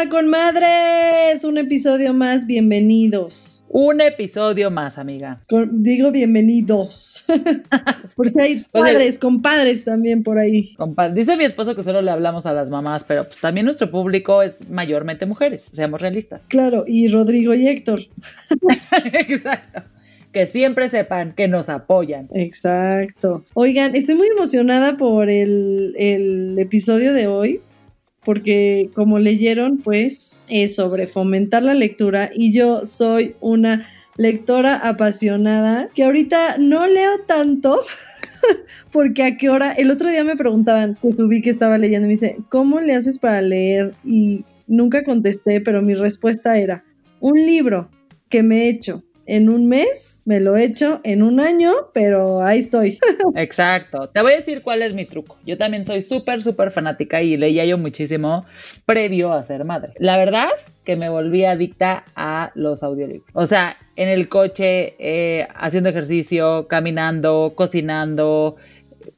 Hola con madres, un episodio más, bienvenidos. Un episodio más, amiga. digo bienvenidos. Porque hay padres, compadres también por ahí. Dice mi esposo que solo le hablamos a las mamás, pero pues también nuestro público es mayormente mujeres, seamos realistas. Claro, y Rodrigo y Héctor. Exacto que siempre sepan que nos apoyan. Exacto. Oigan, estoy muy emocionada por el, el episodio de hoy porque como leyeron, pues es sobre fomentar la lectura y yo soy una lectora apasionada que ahorita no leo tanto. porque a qué hora, el otro día me preguntaban, que subí que estaba leyendo, y me dice, ¿cómo le haces para leer? Y nunca contesté, pero mi respuesta era, un libro que me he hecho en un mes, me lo he hecho en un año, pero ahí estoy. Exacto. Te voy a decir cuál es mi truco. Yo también soy súper, súper fanática y leía yo muchísimo previo a ser madre. La verdad que me volví adicta a los audiolibros. O sea, en el coche, eh, haciendo ejercicio, caminando, cocinando,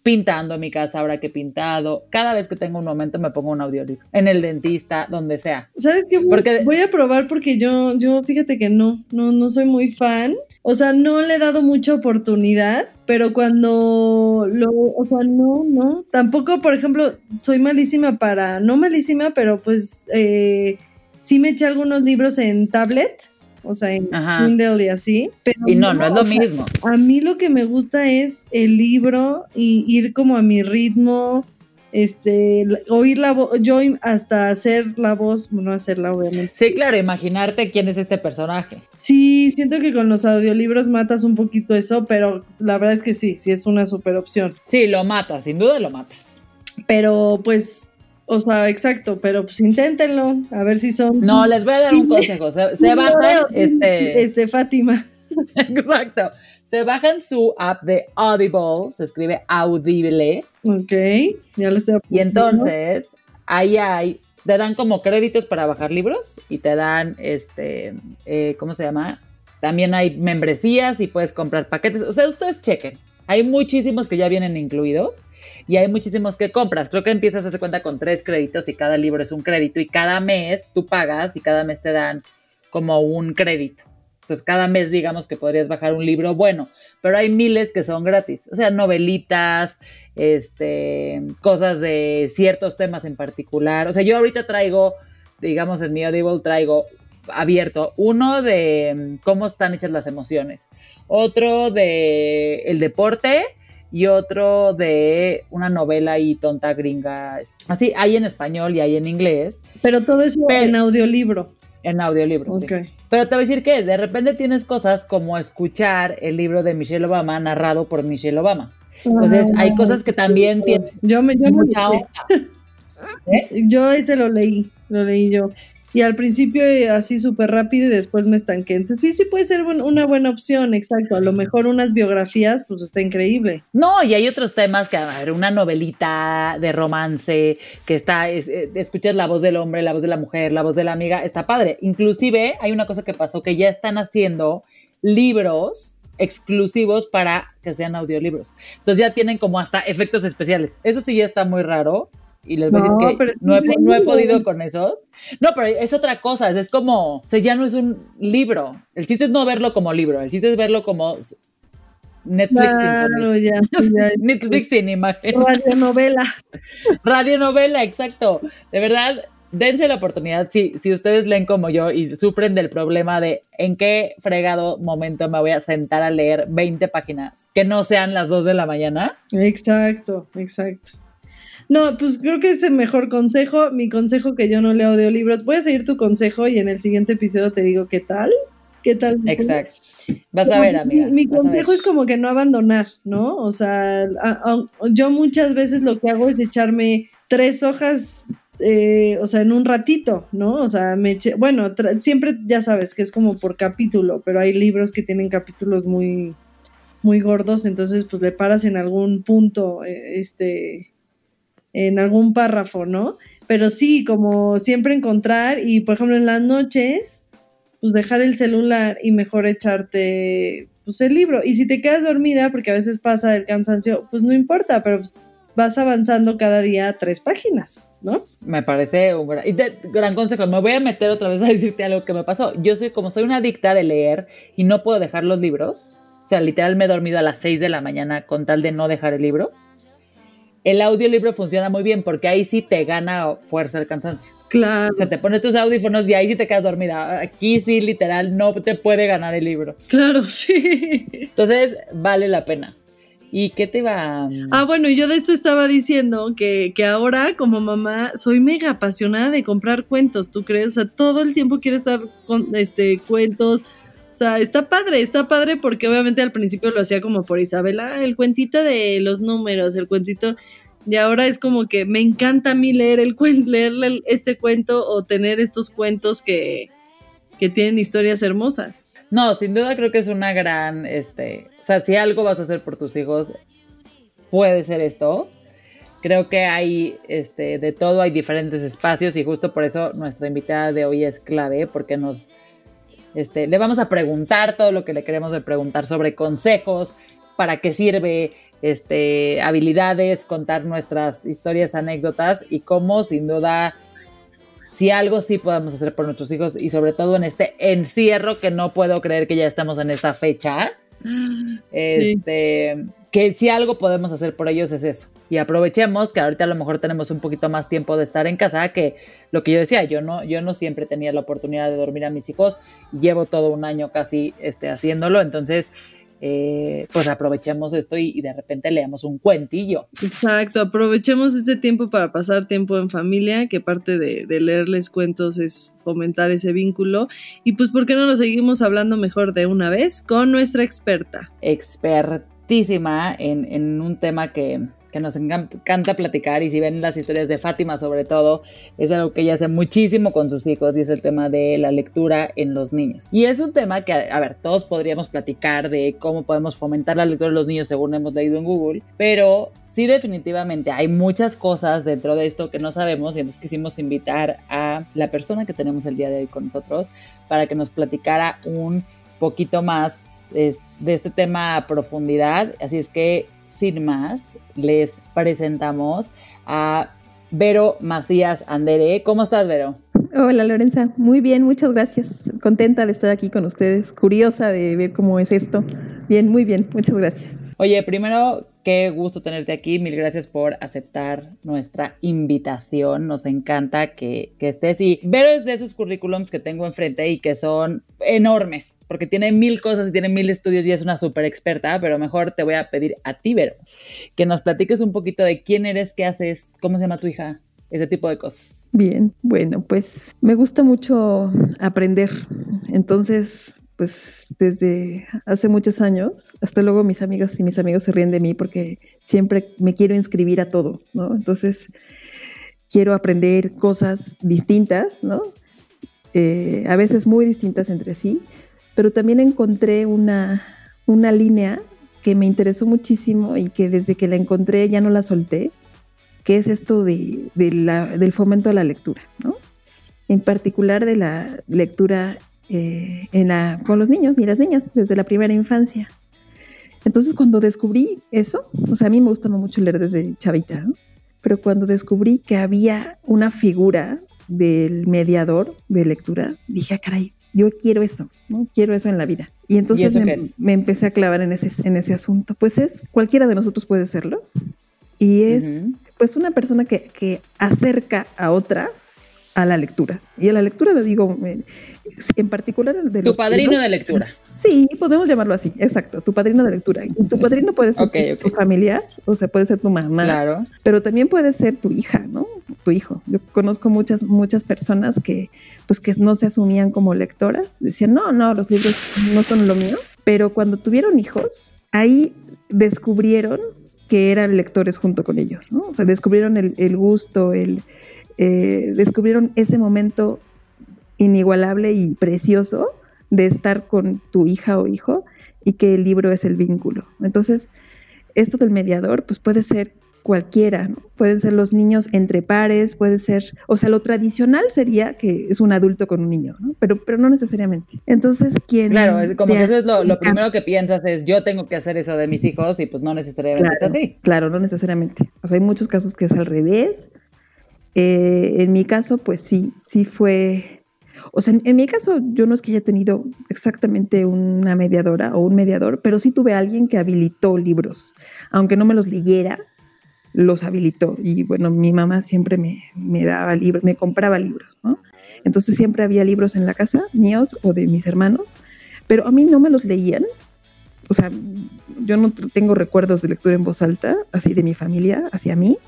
pintando mi casa ahora que he pintado. Cada vez que tengo un momento me pongo un audiolibro. En el dentista, donde sea. ¿Sabes qué? Porque, voy a probar porque yo, yo fíjate que no, no, no soy muy fan. O sea, no le he dado mucha oportunidad, pero cuando lo, o sea, no, no. Tampoco, por ejemplo, soy malísima para, no malísima, pero pues eh, sí me eché algunos libros en tablet o sea, en Kindle y así. Pero y no, no, es lo mismo. a mí lo que me gusta es el libro y ir como a mi ritmo, este, oír la voz, yo hasta hacer la voz, no hacerla obviamente. Sí, claro, imaginarte quién es este personaje. Sí, siento que con los audiolibros matas un poquito eso, pero la verdad es que sí, sí es una super opción. Sí, lo matas, sin duda lo matas. Pero pues o sea, exacto, pero pues inténtenlo, a ver si son. No, les voy a dar un consejo. Se, bajan este. Este, Fátima. Exacto. Se bajan su app de Audible, se escribe Audible. Ok, ya lo estoy Y entonces, ahí hay, te dan como créditos para bajar libros y te dan, este, eh, ¿cómo se llama? También hay membresías y puedes comprar paquetes. O sea, ustedes chequen. Hay muchísimos que ya vienen incluidos y hay muchísimos que compras. Creo que empiezas a hacer cuenta con tres créditos y cada libro es un crédito y cada mes tú pagas y cada mes te dan como un crédito. Entonces cada mes digamos que podrías bajar un libro bueno, pero hay miles que son gratis. O sea, novelitas, este, cosas de ciertos temas en particular. O sea, yo ahorita traigo, digamos en mi Audible traigo abierto. Uno de mm, cómo están hechas las emociones, otro de el deporte y otro de una novela y tonta gringa. Así, hay en español y hay en inglés. Pero todo eso en audiolibro. En audiolibro, sí. Pero te voy a decir que de repente tienes cosas como escuchar el libro de Michelle Obama narrado por Michelle Obama. Entonces, hay ah, cosas que también tienen yo me, yo mucha ¿Eh? Yo ese lo leí, lo leí yo. Y al principio eh, así súper rápido y después me estanqué. Entonces sí, sí puede ser una buena opción, exacto. A lo mejor unas biografías, pues está increíble. No, y hay otros temas que, a ver, una novelita de romance, que está, eh, escuchas la voz del hombre, la voz de la mujer, la voz de la amiga, está padre. Inclusive hay una cosa que pasó que ya están haciendo libros exclusivos para que sean audiolibros. Entonces ya tienen como hasta efectos especiales. Eso sí ya está muy raro y les voy a decir que no he, podido con esos. No, pero es otra cosa, es, como, o sea, ya no es un libro. El chiste es no verlo como libro, el chiste es verlo como Netflix sin ya, Netflix sin imagen. Radionovela. Radionovela, exacto. De verdad, dense la oportunidad, si, si ustedes leen como yo y sufren del problema de en qué fregado momento me voy a sentar a leer 20 páginas que no sean las 2 de la mañana. Exacto, exacto. No, pues creo que es el mejor consejo. Mi consejo que yo no leo audiolibros. Voy a seguir tu consejo y en el siguiente episodio te digo qué tal. ¿Qué tal? Exacto. Vas a ver, amiga. Mi, consejo es como que no abandonar, ¿no? O sea, yo muchas veces lo que hago es echarme tres hojas, eh, o sea, en un ratito, ¿no? O sea, me eché, bueno, siempre ya sabes que es como por capítulo, pero hay libros que tienen capítulos muy, muy gordos, entonces pues le paras en algún punto, eh, este, en algún párrafo, ¿no? Pero sí, como siempre encontrar y por ejemplo en las noches pues dejar el celular y mejor echarte pues el libro. Y si te quedas dormida, porque a veces pasa el cansancio, pues no importa, pero pues, vas avanzando cada día tres páginas, ¿no? Me parece un gran, consejo. Me voy a meter otra vez a decirte algo que me pasó. Yo soy como soy una adicta de leer y no puedo dejar los libros. O sea, literal me he dormido a las seis de la mañana con tal de no dejar el libro. El audiolibro funciona muy bien porque ahí sí te gana fuerza el cansancio. Claro. O sea, te pones tus audífonos y ahí sí te quedas dormida. Aquí sí, literal, no te puede ganar el libro. Claro, sí. Entonces, vale la pena. ¿Y qué te va? Ah, bueno, yo de esto estaba diciendo que, que, ahora como mamá soy mega apasionada de comprar cuentos, ¿tú crees? O sea, todo el tiempo quiero estar con este cuentos. O sea, está padre, está padre porque obviamente al principio lo hacía como por Isabela, el cuentito de los números, el cuentito y ahora es como que me encanta a mí leer el leerle este cuento o tener estos cuentos que, que tienen historias hermosas. No, sin duda creo que es una gran, este, o sea, si algo vas a hacer por tus hijos, puede ser esto. Creo que hay, este, de todo, hay diferentes espacios y justo por eso nuestra invitada de hoy es clave porque nos, este, le vamos a preguntar todo lo que le queremos preguntar sobre consejos, para qué sirve, este, habilidades, contar nuestras historias, anécdotas y cómo sin duda, si algo sí podemos hacer por nuestros hijos y sobre todo en este encierro que no puedo creer que ya estamos en esa fecha, este, que si algo podemos hacer por ellos es eso. Y aprovechemos que ahorita a lo mejor tenemos un poquito más tiempo de estar en casa, que lo que yo decía, yo no, yo no siempre tenía la oportunidad de dormir a mis hijos, llevo todo un año casi este, haciéndolo, entonces eh, pues aprovechemos esto y, de repente leamos un cuentillo. Exacto, aprovechemos este tiempo para pasar tiempo en familia, que parte de, leerles cuentos es fomentar ese vínculo. Y pues, ¿por qué no lo seguimos hablando mejor de una vez con nuestra experta? Expertísima en, en un tema que, que nos encanta platicar y si ven las historias de Fátima sobre todo, es algo que ella hace muchísimo con sus hijos y es el tema de la lectura en los niños. Y es un tema que, a ver, todos podríamos platicar de cómo podemos fomentar la lectura en los niños según hemos leído en Google, pero sí definitivamente hay muchas cosas dentro de esto que no sabemos y entonces quisimos invitar a la persona que tenemos el día de hoy con nosotros para que nos platicara un poquito más de, de este tema a profundidad. Así es que sin más, les presentamos a Vero Macías Andere. ¿Cómo estás, Vero? Hola, Lorenza. Muy bien, muchas gracias. Contenta de estar aquí con ustedes, curiosa de ver cómo es esto. Bien, muy bien, muchas gracias. Oye, primero Qué gusto tenerte aquí. Mil gracias por aceptar nuestra invitación. Nos encanta que, estés. Y Vero es de esos currículums que tengo enfrente y que son enormes, porque tiene mil cosas y tiene mil estudios y es una súper experta, pero mejor te voy a pedir a ti, Vero, que nos platiques un poquito de quién eres, qué haces, cómo se llama tu hija, ese tipo de cosas. Bien, bueno, pues me gusta mucho aprender. Entonces, pues desde hace muchos años, hasta luego mis amigas y mis amigos se ríen de mí porque siempre me quiero inscribir a todo, ¿no? Entonces, quiero aprender cosas distintas, ¿no? Eh, a veces muy distintas entre sí, pero también encontré una, una línea que me interesó muchísimo y que desde que la encontré ya no la solté, que es esto de, del fomento a la lectura, ¿no? En particular de la lectura eh, en la, con los niños y las niñas desde la primera infancia. Entonces cuando descubrí eso, o sea, a mí me gusta mucho leer desde chavita, pero cuando descubrí que había una figura del mediador de lectura, dije, ah, caray, yo quiero eso, ¿no? Quiero eso en la vida. Y entonces me, empecé a clavar en ese, en ese asunto. Pues es, cualquiera de nosotros puede serlo. Y es, pues, una persona que, que acerca a otra a la lectura. Y a la lectura le digo, eh, en particular de Tu padrino de lectura. Sí, podemos llamarlo así, exacto, tu padrino de lectura. Y tu padrino puede ser tu, familiar, o sea, puede ser tu mamá, claro. pero también puede ser tu hija, ¿no? Tu hijo. Yo conozco muchas, muchas personas que, pues, que no se asumían como lectoras, decían, no, no, los libros no son lo mío, pero cuando tuvieron hijos, ahí descubrieron que eran lectores junto con ellos, ¿no? O sea, descubrieron el, el gusto, el, eh, descubrieron ese momento inigualable y precioso de estar con tu hija o hijo y que el libro es el vínculo. Entonces, esto del mediador, pues puede ser cualquiera, ¿no? Pueden ser los niños entre pares, puede ser, o sea, lo tradicional sería que es un adulto con un niño, ¿no? Pero, pero no necesariamente. Entonces, ¿quién? Claro, como que eso es lo, primero que piensas es, yo tengo que hacer eso de mis hijos y pues no necesariamente es así. Claro, no necesariamente. O sea, hay muchos casos que es al revés, eh, en mi caso, pues sí, sí fue, o sea, en, mi caso yo no es que haya tenido exactamente una mediadora o un mediador, pero sí tuve a alguien que habilitó libros, aunque no me los leyera, los habilitó. Y bueno, mi mamá siempre me, me daba libros, me compraba libros, ¿no? Entonces siempre había libros en la casa, míos o de mis hermanos, pero a mí no me los leían. O sea, yo no tengo recuerdos de lectura en voz alta, así de mi familia, hacia mí,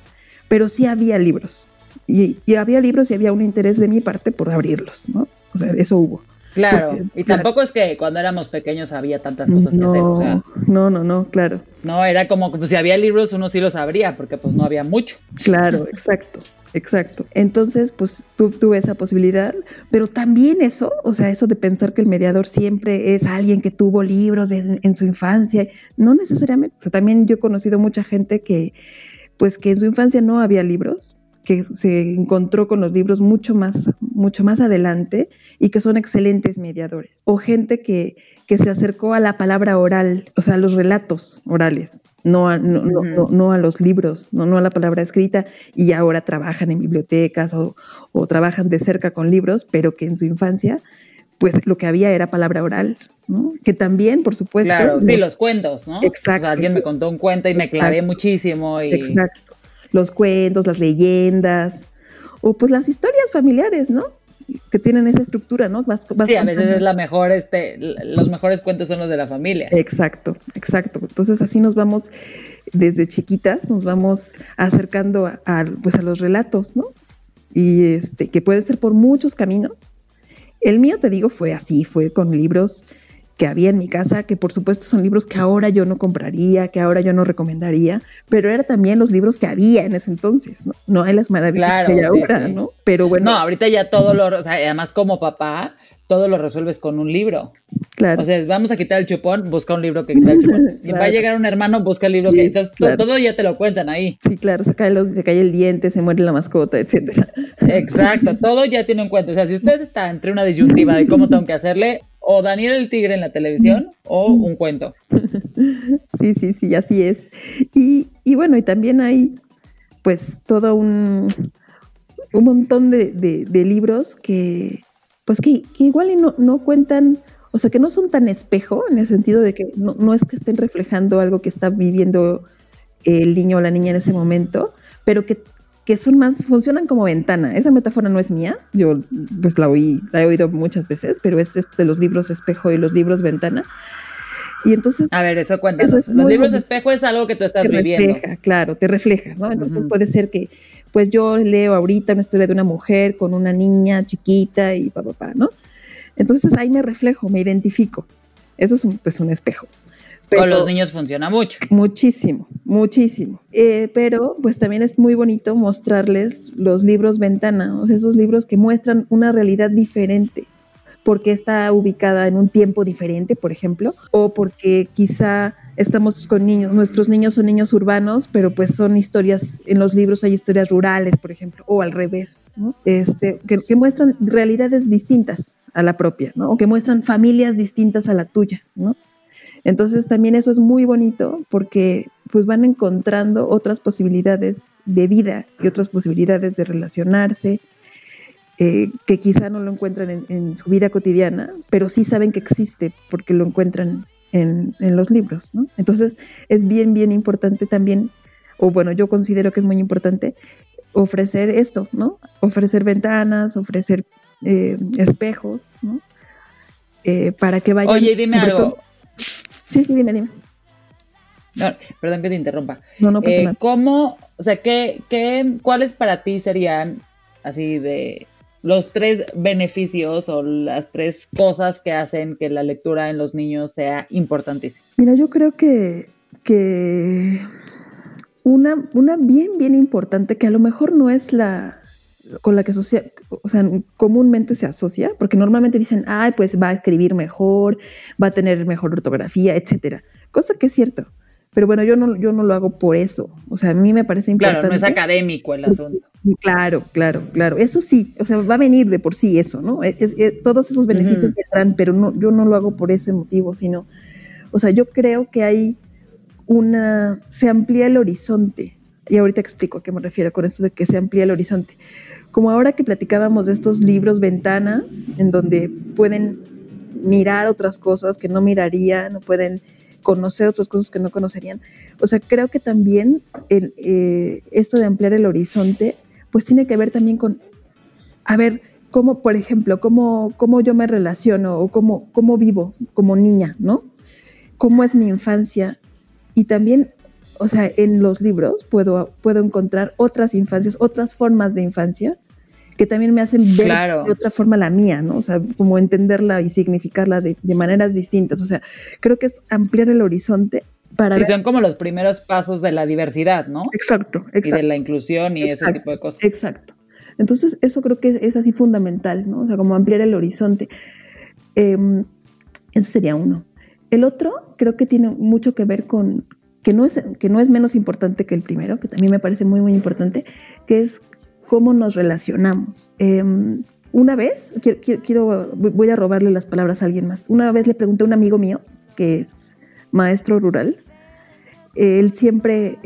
pero sí había libros. Y, había libros y había un interés de mi parte por abrirlos, ¿no? O sea, eso hubo. Claro, y tampoco es que cuando éramos pequeños había tantas cosas que hacer, o sea. No, no, no, claro. No, era como que pues, si había libros uno sí los abría, porque pues no había mucho. Claro, exacto. Exacto. Entonces, pues tú tuve esa posibilidad, pero también eso, o sea, eso de pensar que el mediador siempre es alguien que tuvo libros en su infancia, no necesariamente. O sea, también yo he conocido mucha gente que, pues que en su infancia no había libros, que se encontró con los libros mucho más, mucho más adelante y que son excelentes mediadores. O gente que, que se acercó a la palabra oral, o sea, a los relatos orales, no a, no, no, a los libros, no, no a la palabra escrita, y ahora trabajan en bibliotecas o, o trabajan de cerca con libros, pero que en su infancia pues lo que había era palabra oral, ¿no? Que también, por supuesto. Claro, sí, los cuentos, ¿no? Exacto. alguien me contó un cuento y me clavé muchísimo. Y... Exacto los cuentos, las leyendas, o pues las historias familiares, ¿no? Que tienen esa estructura, ¿no? sí, a veces es la mejor, este, los mejores cuentos son los de la familia. Exacto, exacto. Entonces así nos vamos desde chiquitas, nos vamos acercando a, pues a los relatos, ¿no? Y este, que puede ser por muchos caminos. El mío, te digo, fue así, fue con libros que había en mi casa, que por supuesto son libros que ahora yo no compraría, que ahora yo no recomendaría, pero eran también los libros que había en ese entonces, ¿no? No hay las maravillas que hay ahora, ¿no? Pero bueno. No, ahorita ya todo lo, o sea, además como papá, todo lo resuelves con un libro. Claro. O sea, vamos a quitar el chupón, busca un libro que quita el chupón. Y va a llegar un hermano, busca el libro que. Entonces, todo ya te lo cuentan ahí. Sí, claro, se cae, los, se cae el diente, se muere la mascota, etcétera. Exacto, todo ya tiene un cuento. O sea, si usted está entre una disyuntiva de cómo tengo que hacerle, o Daniel el Tigre en la televisión o un cuento. Sí, sí, sí, así es. Y, bueno, y también hay pues todo un, un montón de, libros que pues que, igual no, no, cuentan, o sea, que no son tan espejo en el sentido de que no, no es que estén reflejando algo que está viviendo el niño o la niña en ese momento, pero que que son más, funcionan como ventana. Esa metáfora no es mía, yo pues la oí, la he oído muchas veces, pero es de los libros espejo y los libros ventana. Y entonces... A ver, eso cuéntanos. los libros espejo es algo que tú estás te viviendo. Refleja, claro, te refleja, ¿no? Entonces puede ser que, pues yo leo ahorita una historia de una mujer con una niña chiquita y papá, pa, ¿no? Entonces ahí me reflejo, me identifico. Eso es un, pues un espejo. Con los niños funciona mucho. Muchísimo, muchísimo. Eh, pero pues también es muy bonito mostrarles los libros ventana, o sea, esos libros que muestran una realidad diferente, porque está ubicada en un tiempo diferente, por ejemplo, o porque quizá estamos con niños, nuestros niños son niños urbanos, pero pues son historias, en los libros hay historias rurales, por ejemplo, o al revés, ¿no? Este, que, que muestran realidades distintas a la propia, ¿no? O que muestran familias distintas a la tuya, ¿no? Entonces también eso es muy bonito porque pues van encontrando otras posibilidades de vida y otras posibilidades de relacionarse, eh, que quizá no lo encuentran en, su vida cotidiana, pero sí saben que existe porque lo encuentran en, en, los libros, ¿no? Entonces es bien, bien importante también, o bueno, yo considero que es muy importante ofrecer esto, ¿no? Ofrecer ventanas, ofrecer eh, espejos, ¿no? Eh, para que vayan. Oye, dime algo. Sí, sí, dime, dime. No, perdón que te interrumpa. No, no pasa Eh, nada. ¿Cómo, o sea, qué, qué, cuáles para ti serían así de los tres beneficios o las tres cosas que hacen que la lectura en los niños sea importantísima? Mira, yo creo que, que una, una bien, bien importante, que a lo mejor no es la con la que asocia, o sea, comúnmente se asocia, porque normalmente dicen, ay, pues va a escribir mejor, va a tener mejor ortografía, etcétera. Cosa que es cierto. Pero bueno, yo no, yo no lo hago por eso. O sea, a mí me parece Claro, importante. no es académico el asunto. Claro, claro, claro. Eso sí, o sea, va a venir de por sí eso, ¿no? Es- es- todos esos beneficios Ujú. vendrán, pero no, yo no lo hago por ese motivo, sino, o sea, yo creo que hay una, se amplía el horizonte. Y ahorita explico a qué me refiero con esto de que se amplía el horizonte. Como ahora que platicábamos de estos libros ventana, en donde pueden mirar otras cosas que no mirarían, o pueden conocer otras cosas que no conocerían. O sea, creo que también el, eh, esto de ampliar el horizonte, pues tiene que ver también con, a ver, cómo, por ejemplo, cómo, cómo yo me relaciono o cómo, cómo vivo como niña, ¿no? Cómo es mi infancia. Y también, o sea, en los libros puedo, puedo encontrar otras infancias, otras formas de infancia que también me hacen ver Claro. de otra forma la mía, ¿no? O sea, como entenderla y significarla de, de maneras distintas. O sea, creo que es ampliar el horizonte para Sí, ver- son como los primeros pasos de la diversidad, ¿no? Exacto, Y de exacto. la inclusión y ese Exacto, tipo de cosas. Exacto. Entonces, eso creo que es, es así fundamental, ¿no? O sea, como ampliar el horizonte. Em, ese sería uno. El otro creo que tiene mucho que ver con, que no, es, que no es menos importante que el primero, que también me parece muy, muy importante, que es cómo nos relacionamos. Em, una vez, quiero, quiero- voy a robarle las palabras a alguien más. Una vez le pregunté a un amigo mío, que es maestro rural, él siempre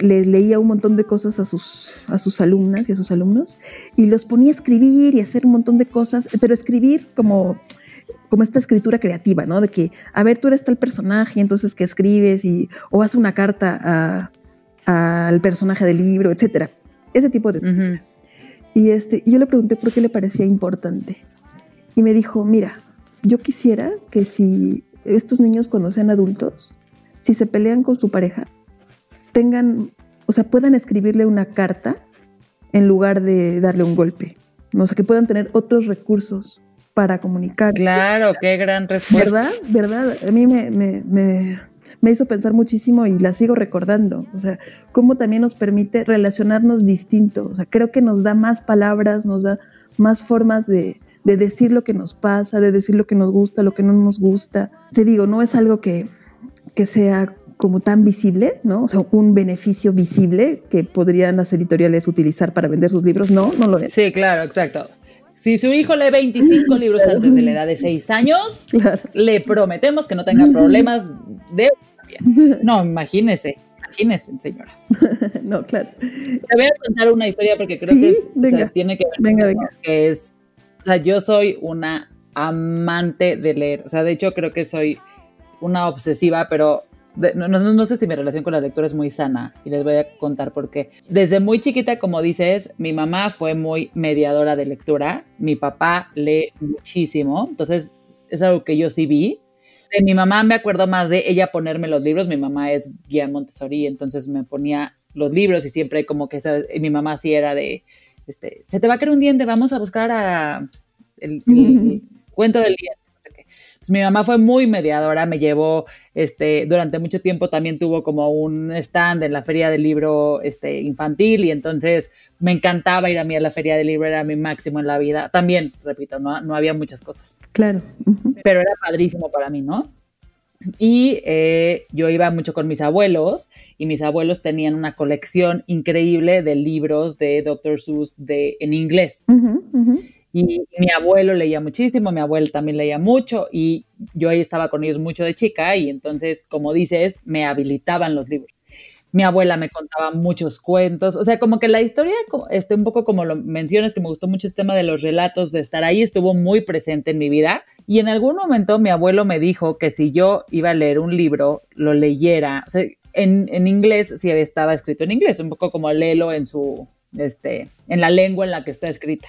le leía un montón de cosas a sus, a sus alumnas y a sus alumnos y los ponía a escribir y a hacer un montón de cosas, pero escribir como, como esta escritura creativa, ¿no? De que, a ver, tú eres tal personaje, entonces que escribes y, o haz una carta al personaje del libro, etcétera. Ese tipo de... Ujú. Y, este, yo le pregunté por qué le parecía importante. Y me dijo, mira, yo quisiera que si estos niños cuando sean adultos, si se pelean con su pareja, tengan, o sea, puedan escribirle una carta en lugar de darle un golpe. ¿no? O sea, que puedan tener otros recursos para comunicar. Claro, qué gran respuesta. ¿Verdad? ¿Verdad? A mí me, me, me, me hizo pensar muchísimo y la sigo recordando. O sea, cómo también nos permite relacionarnos distinto. O sea, creo que nos da más palabras, nos da más formas de, de decir lo que nos pasa, de decir lo que nos gusta, lo que no nos gusta. Te digo, no es algo que, que sea como tan visible, ¿no? O sea, un beneficio visible que podrían las editoriales utilizar para vender sus libros. No, no lo es. Sí, claro, exacto. Si su hijo lee 25 libros antes de la edad de 6 años, Claro. le prometemos que no tenga problemas de... No, imagínese, imagínense, señoras. no, claro. Te voy a contar una historia porque creo Sí, que es- o sea, venga. tiene que ver Venga, con venga. que es, o sea, yo soy una amante de leer, o sea, de hecho creo que soy una obsesiva, pero de- no, no- no sé si mi relación con la lectura es muy sana y les voy a contar por qué. Desde muy chiquita, como dices, mi mamá fue muy mediadora de lectura, mi papá lee muchísimo, entonces es algo que yo sí vi. De mi mamá me acuerdo más de ella ponerme los libros, mi mamá es guía Montessori, entonces me ponía los libros y siempre como que ¿sabes? Y mi mamá sí era de, este, se te va a caer un diente, vamos a buscar a el, el- el cuento del diente. Entonces, mi mamá fue muy mediadora, me llevó, este, durante mucho tiempo también tuvo como un stand en la feria del libro este, infantil y entonces me encantaba ir a mí a la feria del libro, era mi máximo en la vida. También, repito, no, no había muchas cosas Claro. Pero era padrísimo para mí, ¿no? Y eh, yo iba mucho con mis abuelos y mis abuelos tenían una colección increíble de libros de Dr. Seuss de, en inglés. Ujú. Y mi abuelo leía muchísimo, mi abuela también leía mucho y yo ahí estaba con ellos mucho de chica y entonces, como dices, me habilitaban los libros. Mi abuela me contaba muchos cuentos, o sea, como que la historia, este, un poco como lo mencionas, que me gustó mucho el tema de los relatos, de estar ahí, estuvo muy presente en mi vida. Y en algún momento mi abuelo me dijo que si yo iba a leer un libro, lo leyera, o sea, en, en inglés, si estaba escrito en inglés, un poco como léelo en su, este, en la lengua en la que está escrita.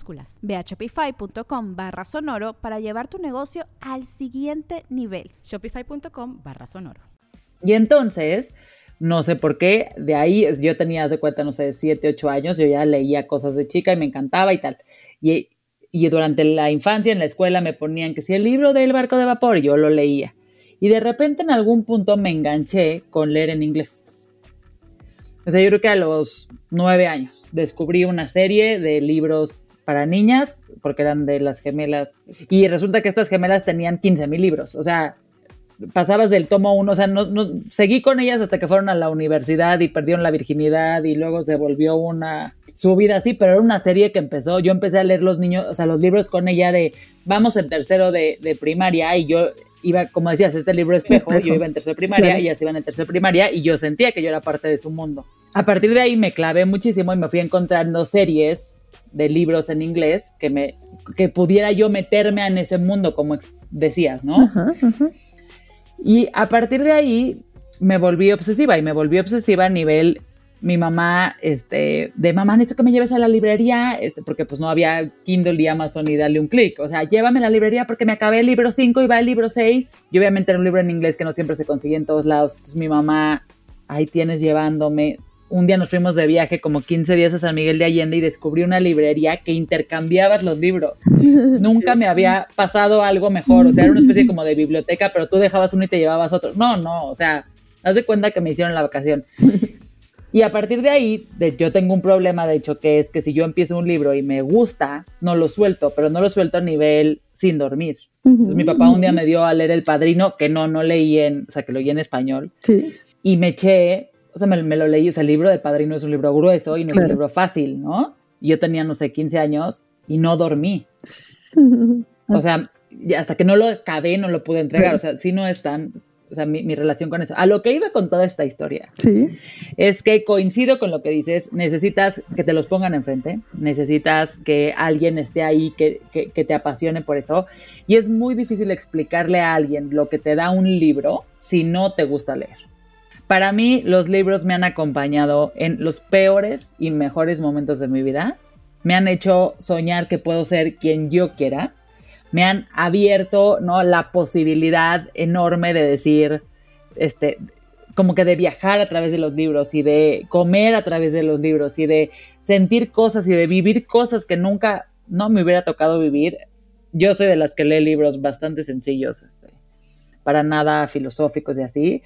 Ve a shopify.com barra sonoro para llevar tu negocio al siguiente nivel. Shopify.com barra sonoro. Y entonces, no sé por qué, de ahí yo tenía, de cuenta, no sé, 7, 8 años, yo ya leía cosas de chica y me encantaba y tal. Y, y durante la infancia en la escuela me ponían que si el libro del barco de vapor, yo lo leía. Y de repente en algún punto me enganché con leer en inglés. O sea, yo creo que a los nueve años descubrí una serie de libros para niñas, porque eran de las gemelas. Y resulta que estas gemelas tenían 15 mil libros. O sea, pasabas del tomo uno, o sea, no, seguí con ellas hasta que fueron a la universidad y perdieron la virginidad y luego se volvió una subida así, pero era una serie que empezó, yo empecé a leer los niños, o sea, los libros con ella de, vamos en tercero de, primaria y yo iba, como decías, este libro espejo, yo iba en tercero de primaria, y ellas iban en tercero de primaria y yo sentía que yo era parte de su mundo. A partir de ahí me clavé muchísimo y me fui encontrando series de libros en inglés que me que pudiera yo meterme en ese mundo como decías, ¿no? Y a partir de ahí me volví obsesiva y me volví obsesiva a nivel mi mamá, este, de mamá, necesito que me lleves a la librería, este, porque pues no había Kindle y Amazon y darle un clic. O sea, llévame a la librería porque me acabé el libro 5 y va el libro 6. Y obviamente era un libro en inglés que no siempre se consigue en todos lados. Entonces mi mamá, ahí tienes llevándome un día nos fuimos de viaje como 15 días a San Miguel de Allende y descubrí una librería que intercambiabas los libros. Nunca me había pasado algo mejor, o sea, era una especie como de biblioteca, pero tú dejabas uno y te llevabas otro. No, no, o sea, haz de cuenta que me hicieron la vacación. Y a partir de ahí, yo tengo un problema, de hecho, que es que si yo empiezo un libro y me gusta, no lo suelto, pero no lo suelto a nivel sin dormir. Entonces mi papá un día me dio a leer El Padrino, que no, no leí en, o sea, que lo leí en español. Sí. Y me eché o sea, me, lo leí, o sea, el libro de Padrino es un libro grueso y no es un libro fácil, ¿no? Y yo tenía, no sé, 15 años y no dormí. o sea, hasta que no lo acabé, no lo pude entregar. O sea, sí no es tan, o sea, mi, relación con eso. A lo que iba con toda esta historia sí. es que coincido con lo que dices, necesitas que te los pongan enfrente, necesitas que alguien esté ahí que, que, te apasione por eso. Y es muy difícil explicarle a alguien lo que te da un libro si no te gusta leer. Para mí, los libros me han acompañado en los peores y mejores momentos de mi vida. Me han hecho soñar que puedo ser quien yo quiera. Me han abierto ¿no? la posibilidad enorme de decir, este, como que de viajar a través de los libros y de comer a través de los libros y de sentir cosas y de vivir cosas que nunca no me hubiera tocado vivir. Yo soy de las que lee libros bastante sencillos, este, para nada filosóficos y así,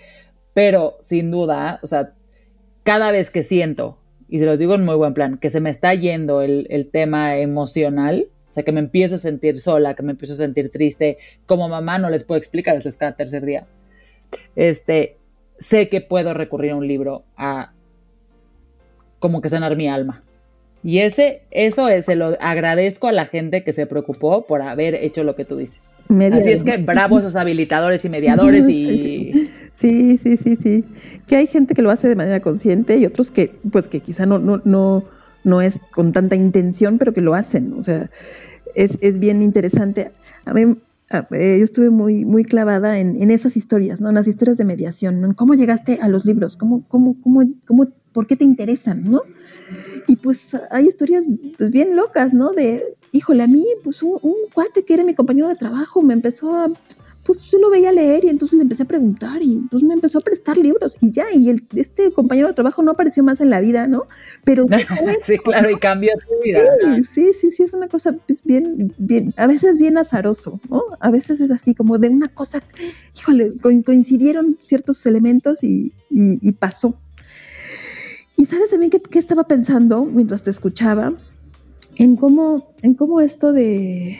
pero sin duda, o sea, cada vez que siento, y se los digo en muy buen plan, que se me está yendo el, tema emocional, o sea, que me empiezo a sentir sola, que me empiezo a sentir triste, como mamá no les puedo explicar, esto es cada tercer día, este, sé que puedo recurrir a un libro a como que sanar mi alma. Y ese, eso es, se lo agradezco a la gente que se preocupó por haber hecho lo que tú dices. Así es que bravo esos habilitadores y mediadores y... Sí, sí, sí, sí. Que hay gente que lo hace de manera consciente y otros que, pues, que quizá no, no, no, no es con tanta intención, pero que lo hacen. O sea, es, es bien interesante. A mí, eh, yo estuve muy, muy clavada en, en, esas historias, ¿no? En las historias de mediación, ¿no? ¿Cómo llegaste a los libros? ¿Cómo, cómo, cómo, cómo, por qué te interesan, ¿no? Y pues hay historias pues, bien locas, ¿no? De, híjole, a mí, pues un, cuate que era mi compañero de trabajo me empezó a, pues yo lo veía leer y entonces le empecé a preguntar y pues me empezó a prestar libros y ya, y el, este compañero de trabajo no apareció más en la vida, ¿no? Pero... sí, claro, y cambió su vida. Sí, sí, sí, es una cosa bien, bien, a veces bien azaroso, ¿no? A veces es así como de una cosa, híjole, coincidieron ciertos elementos y, y, pasó. Y sabes también qué, qué estaba pensando mientras te escuchaba, en cómo, en cómo esto de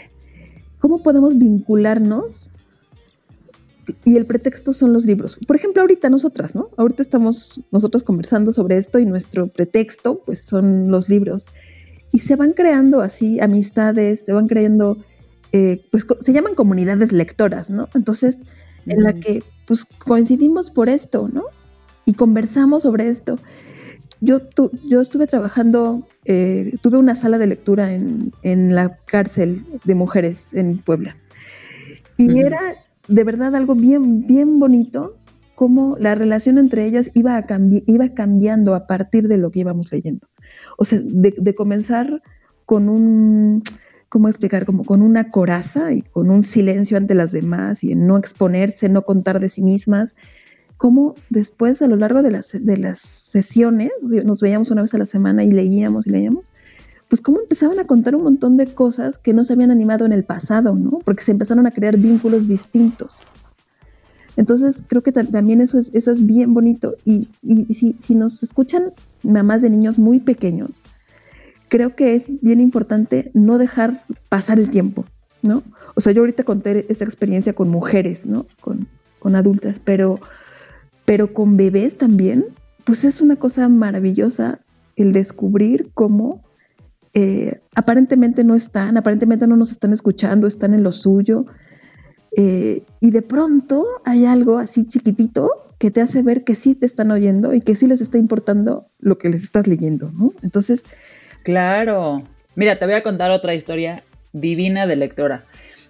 cómo podemos vincularnos y el pretexto son los libros. Por ejemplo, ahorita nosotras, ¿no? Ahorita estamos nosotros conversando sobre esto y nuestro pretexto, pues, son los libros. Y se van creando así amistades, se van creando, eh, pues, se llaman comunidades lectoras, ¿no? Entonces, en la que, pues, coincidimos por esto, ¿no? Y conversamos sobre esto. Yo, yo estuve trabajando, eh, tuve una sala de lectura en, en, la cárcel de mujeres en Puebla. Y era de verdad algo bien, bien bonito, cómo la relación entre ellas iba, a iba cambiando a partir de lo que íbamos leyendo. O sea, de, comenzar con un, ¿cómo explicar? Como con una coraza y con un silencio ante las demás y en no exponerse, no contar de sí mismas. Cómo después, a lo largo de las, de las sesiones, nos veíamos una vez a la semana y leíamos y leíamos, pues cómo empezaban a contar un montón de cosas que no se habían animado en el pasado, ¿no? Porque se empezaron a crear vínculos distintos. Entonces, creo que también eso es, eso es bien bonito. Y, si, si, nos escuchan mamás de niños muy pequeños, creo que es bien importante no dejar pasar el tiempo, ¿no? O sea, yo ahorita conté esa experiencia con mujeres, ¿no? Con, con adultas, pero, pero con bebés también, pues es una cosa maravillosa el descubrir cómo eh, aparentemente no están, aparentemente no nos están escuchando, están en lo suyo. Eh, y de pronto hay algo así chiquitito que te hace ver que sí te están oyendo y que sí les está importando lo que les estás leyendo, ¿no? Entonces... Claro. Mira, te voy a contar otra historia divina de lectora.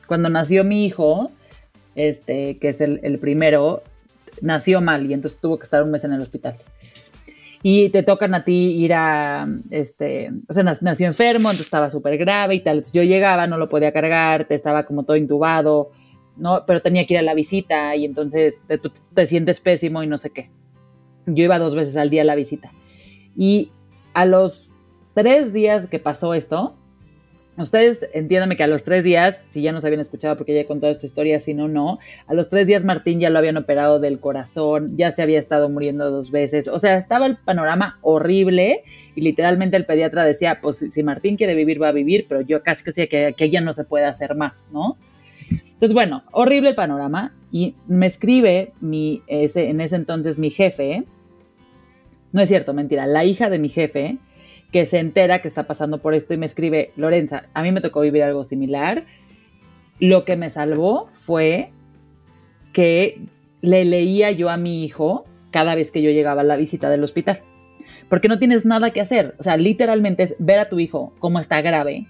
Cuando nació mi hijo, este, que es el, el primero, nació mal y entonces tuvo que estar un mes en el hospital y te tocan a ti ir a, este, o sea, nació enfermo, entonces estaba súper grave y tal. Entonces yo llegaba, no lo podía cargar, te estaba como todo intubado, ¿no? Pero tenía que ir a la visita y entonces te, te sientes pésimo y no sé qué. Yo iba dos veces al día a la visita. Y a los tres días que pasó esto, Ustedes entiéndanme que a los tres días, si ya nos habían escuchado porque ya he contado esta historia, si no, no, a los tres días Martín ya lo habían operado del corazón, ya se había estado muriendo dos veces, o sea, estaba el panorama horrible y literalmente el pediatra decía, pues si Martín quiere vivir, va a vivir, pero yo casi que decía que, ya no se puede hacer más, ¿no? Entonces, bueno, horrible el panorama y me escribe mi, ese, en ese entonces mi jefe, no es cierto, mentira, la hija de mi jefe, que se entera que está pasando por esto y me escribe, Lorenza, a mí me tocó vivir algo similar. Lo que me salvó fue que le leía yo a mi hijo cada vez que yo llegaba a la visita del hospital. Porque no tienes nada que hacer. O sea, literalmente es ver a tu hijo cómo está grave.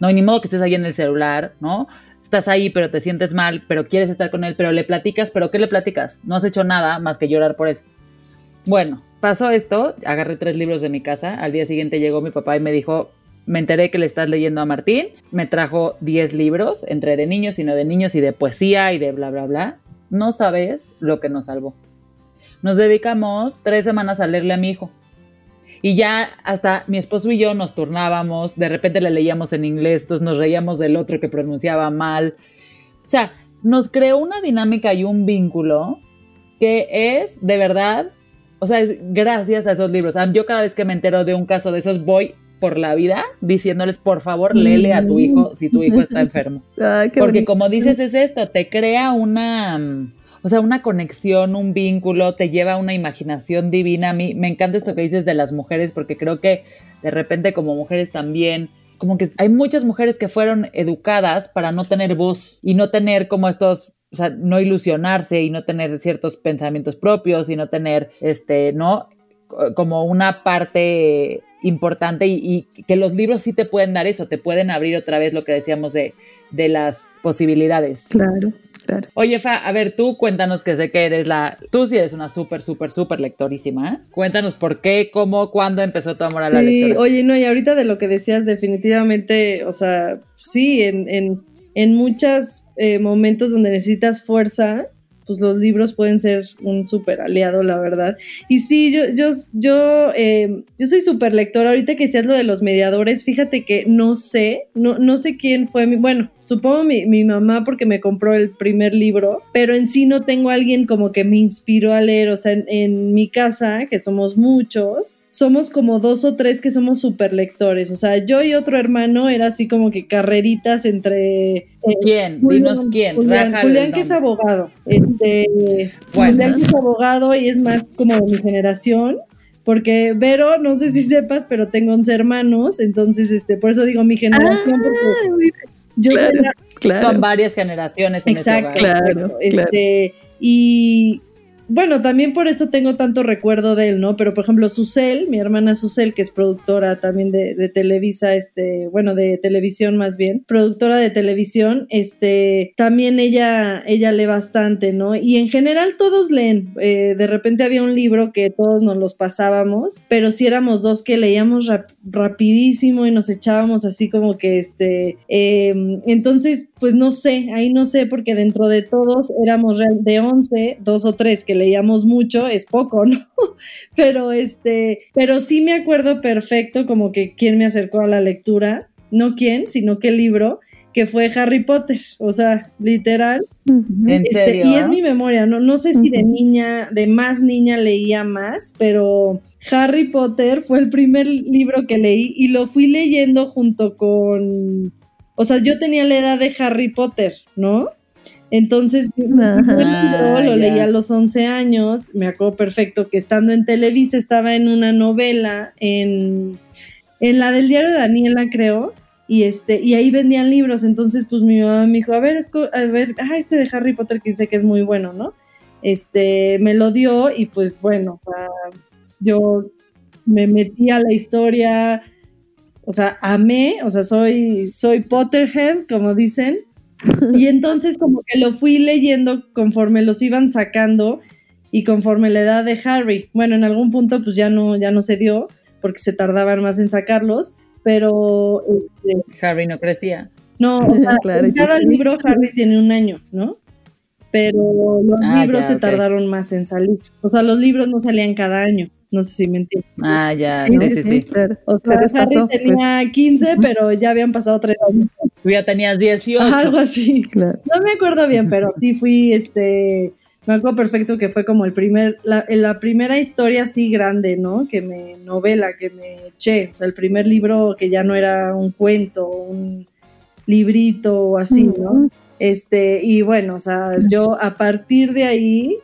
No, hay ni modo que estés ahí en el celular, ¿no? Estás ahí, pero te sientes mal, pero quieres estar con él, pero le platicas, pero ¿qué le platicas? No has hecho nada más que llorar por él. Bueno, pasó esto, agarré tres libros de mi casa, al día siguiente llegó mi papá y me dijo, me enteré que le estás leyendo a Martín, me trajo 10 libros, entre de niños y no de niños y de poesía y de bla, bla, bla. No sabes lo que nos salvó. Nos dedicamos tres semanas a leerle a mi hijo. Y ya hasta mi esposo y yo nos turnábamos, de repente le leíamos en inglés, entonces nos reíamos del otro que pronunciaba mal. O sea, nos creó una dinámica y un vínculo que es de verdad o sea, es gracias a esos libros. Yo cada vez que me entero de un caso de esos voy por la vida diciéndoles, por favor, léele a tu hijo si tu hijo está enfermo. Porque como dices, es esto, te crea una, mm, o sea, una conexión, un vínculo, te lleva a una imaginación divina. A mí me encanta esto que dices de las mujeres, porque creo que de repente como mujeres también, como que hay muchas mujeres que fueron educadas para no tener voz y no tener como estos o sea, no ilusionarse y no tener ciertos pensamientos propios y no tener, este, ¿no? Como una parte importante y, que los libros sí te pueden dar eso, te pueden abrir otra vez lo que decíamos de, de las posibilidades. Claro, claro. Oye, Fa, a ver, tú cuéntanos que sé que eres la, tú sí eres una súper, súper, súper lectorísima. ¿eh? Cuéntanos por qué, cómo, cuándo empezó tu amor a la lectura. Sí, oye, no, y ahorita de lo que decías, definitivamente, o sea, sí, en en muchos eh, momentos donde necesitas fuerza, pues los libros pueden ser un súper aliado, la verdad. Y sí, yo, yo, yo, eh, yo soy súper lectora. Ahorita que seas lo de los mediadores, fíjate que no sé, no, no sé quién fue mi, bueno, supongo mi, mi, mamá porque me compró el primer libro, pero en sí no tengo alguien como que me inspiró a leer, o sea, en, en mi casa, que somos muchos, somos como dos o tres que somos super lectores. O sea, yo y otro hermano era así como que carreritas entre. Eh, ¿Quién? Julián, Dinos quién. Julián, Julián que es abogado. Este, bueno. Julián que es abogado y es más como de mi generación. Porque Vero, no sé si sepas, pero tengo 11 hermanos, entonces este, por eso digo mi generación, Ah, porque yo claro, era- claro. Son varias generaciones. En Exacto. hogar. Claro, Este, y bueno, también por eso tengo tanto recuerdo de él, ¿no? Pero por ejemplo, Susel, mi hermana Susel, que es productora también de, Televisa, este, bueno, de televisión más bien, productora de televisión, este, también ella, ella lee bastante, ¿no? Y en general todos leen. Eh, de repente había un libro que todos nos los pasábamos, pero si éramos dos que leíamos rap- rapidísimo y nos echábamos así como que este, eh, entonces, pues no sé, ahí no sé, porque dentro de todos éramos de 11, dos o tres que leíamos mucho, es poco, ¿no? Pero este, pero sí me acuerdo perfecto como que quién me acercó a la lectura, no quién, sino qué libro, que fue Harry Potter, o sea, literal. En Este, serio. y es mi memoria, no, no sé si de niña, de más niña leía más, pero Harry Potter fue el primer libro que leí y lo fui leyendo junto con, o sea, yo tenía la edad de Harry Potter, ¿no? Entonces, Ajá. libro lo Ah, leí a los 11 años, me acuerdo perfecto que estando en Televisa estaba en una novela, en, en la del diario de Daniela, creo, y este y ahí vendían libros. Entonces pues mi mamá me dijo a ver esco- a ver ah este de Harry Potter que sé que es muy bueno no este me lo dio y pues bueno o sea, yo me metí a la historia o sea amé o sea soy soy Potterhead como dicen y entonces como que lo fui leyendo conforme los iban sacando y conforme la edad de Harry bueno en algún punto pues ya no ya no se dio porque se tardaban más en sacarlos pero este, Harry no crecía. no, o sea, Claro, en yo cada sí. libro Harry tiene un año, ¿no? Pero los Ah, libros ya, se tardaron más en salir. O sea, los libros no salían cada año. No sé si me entiendes. Ah, ya, Sí, sí, sí, sí. claro. O Se sea, desfasó. Harry tenía 15, pero ya habían pasado 3 años. Tú ya tenías 18. Algo así. pues, claro. No me acuerdo bien, pero sí fui, este, me acuerdo perfecto que fue como el primer, la, la primera historia así grande, ¿no? Que me, novela, que me eché, o sea, el primer libro que ya no era un cuento, un librito o así, ¿no? Este, y bueno, o sea, yo a partir de ahí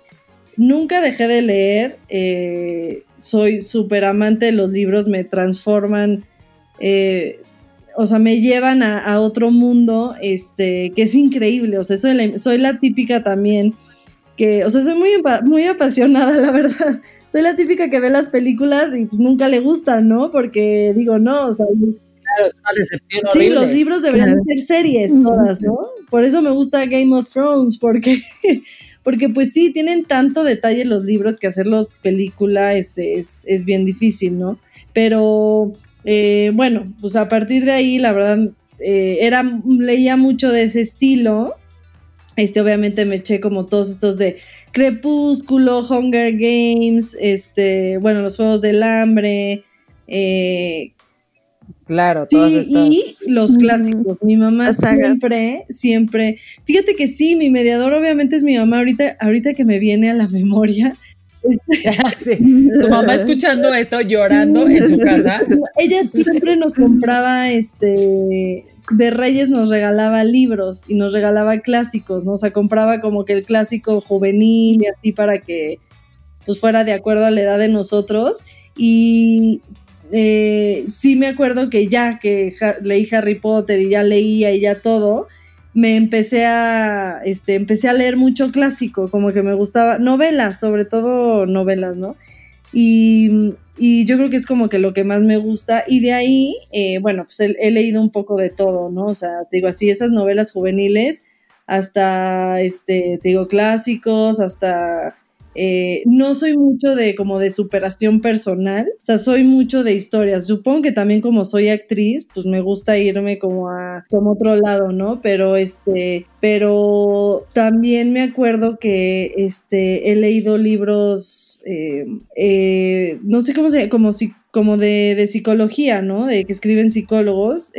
nunca dejé de leer, eh, soy súper amante de los libros, me transforman, eh, o sea, me llevan a, a otro mundo, este, que es increíble, o sea, soy la, soy la típica también, que, o sea, soy muy, muy apasionada, la verdad. Soy la típica que ve las películas y nunca le gustan, ¿no? Porque digo, no, o sea, Claro, es una decepción Sí, horrible. los libros deberían Claro. ser series todas, ¿no? Por eso me gusta Game of Thrones, porque, porque pues sí, tienen tanto detalle los libros que hacerlos película este, es, es bien difícil, ¿no? Pero eh, bueno, pues a partir de ahí, la verdad, eh, era, leía mucho de ese estilo. Este, obviamente me eché como todos estos de Crepúsculo, Hunger Games, este, bueno, los Juegos del Hambre, eh, Claro, todas Sí, estas. y los clásicos. Mi mamá siempre, siempre. Fíjate que sí, mi mediador obviamente es mi mamá. Ahorita, ahorita que me viene a la memoria, Sí. Tu mamá escuchando esto, llorando en su casa. ella siempre nos compraba, este, de Reyes nos regalaba libros y nos regalaba clásicos, ¿no? O sea, compraba como que el clásico juvenil y así para que pues fuera de acuerdo a la edad de nosotros. Y eh, sí me acuerdo que ya que leí Harry Potter y ya leía y ya todo, me empecé a, este, empecé a leer mucho clásico, como que me gustaba, novelas, sobre todo novelas, ¿no? Y, yo creo que es como que lo que más me gusta. Y de ahí, eh, bueno, pues he, leído un poco de todo, ¿no? O sea, digo así, esas novelas juveniles, hasta, este, te digo, clásicos, hasta eh, no soy mucho de como de superación personal, o sea, soy mucho de historias. Supongo que también como soy actriz, pues me gusta irme como a como otro lado, ¿no? Pero este, pero también me acuerdo que este he leído libros, eh, eh, no sé cómo se, como si como de, de, psicología, ¿no? De que escriben psicólogos.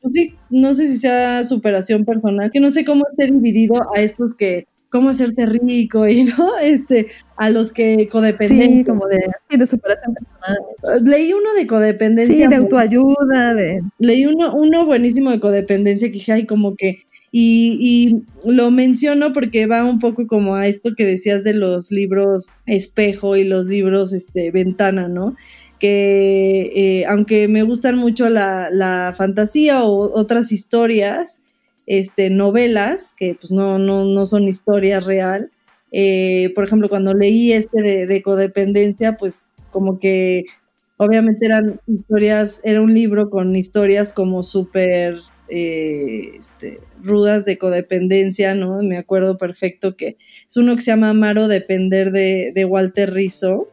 pues sí, no sé si sea superación personal, que no sé cómo esté dividido a estos que cómo hacerte rico y no este a los que codependencia. Sí como de sí, de superación personal. Leí uno de codependencia. Sí de autoayuda de leí uno uno buenísimo de codependencia que dije ay como que y, y, lo menciono porque va un poco como a esto que decías de los libros espejo y los libros este ventana no que eh, aunque me gustan mucho la, la fantasía o otras historias este, novelas, que pues no, no, no son historias real. Eh, por ejemplo, cuando leí este de, codependencia, pues como que obviamente eran historias, era un libro con historias como súper eh, este, rudas de codependencia, ¿no? Me acuerdo perfecto que es uno que se llama Amaro Depender de, de Walter Rizzo,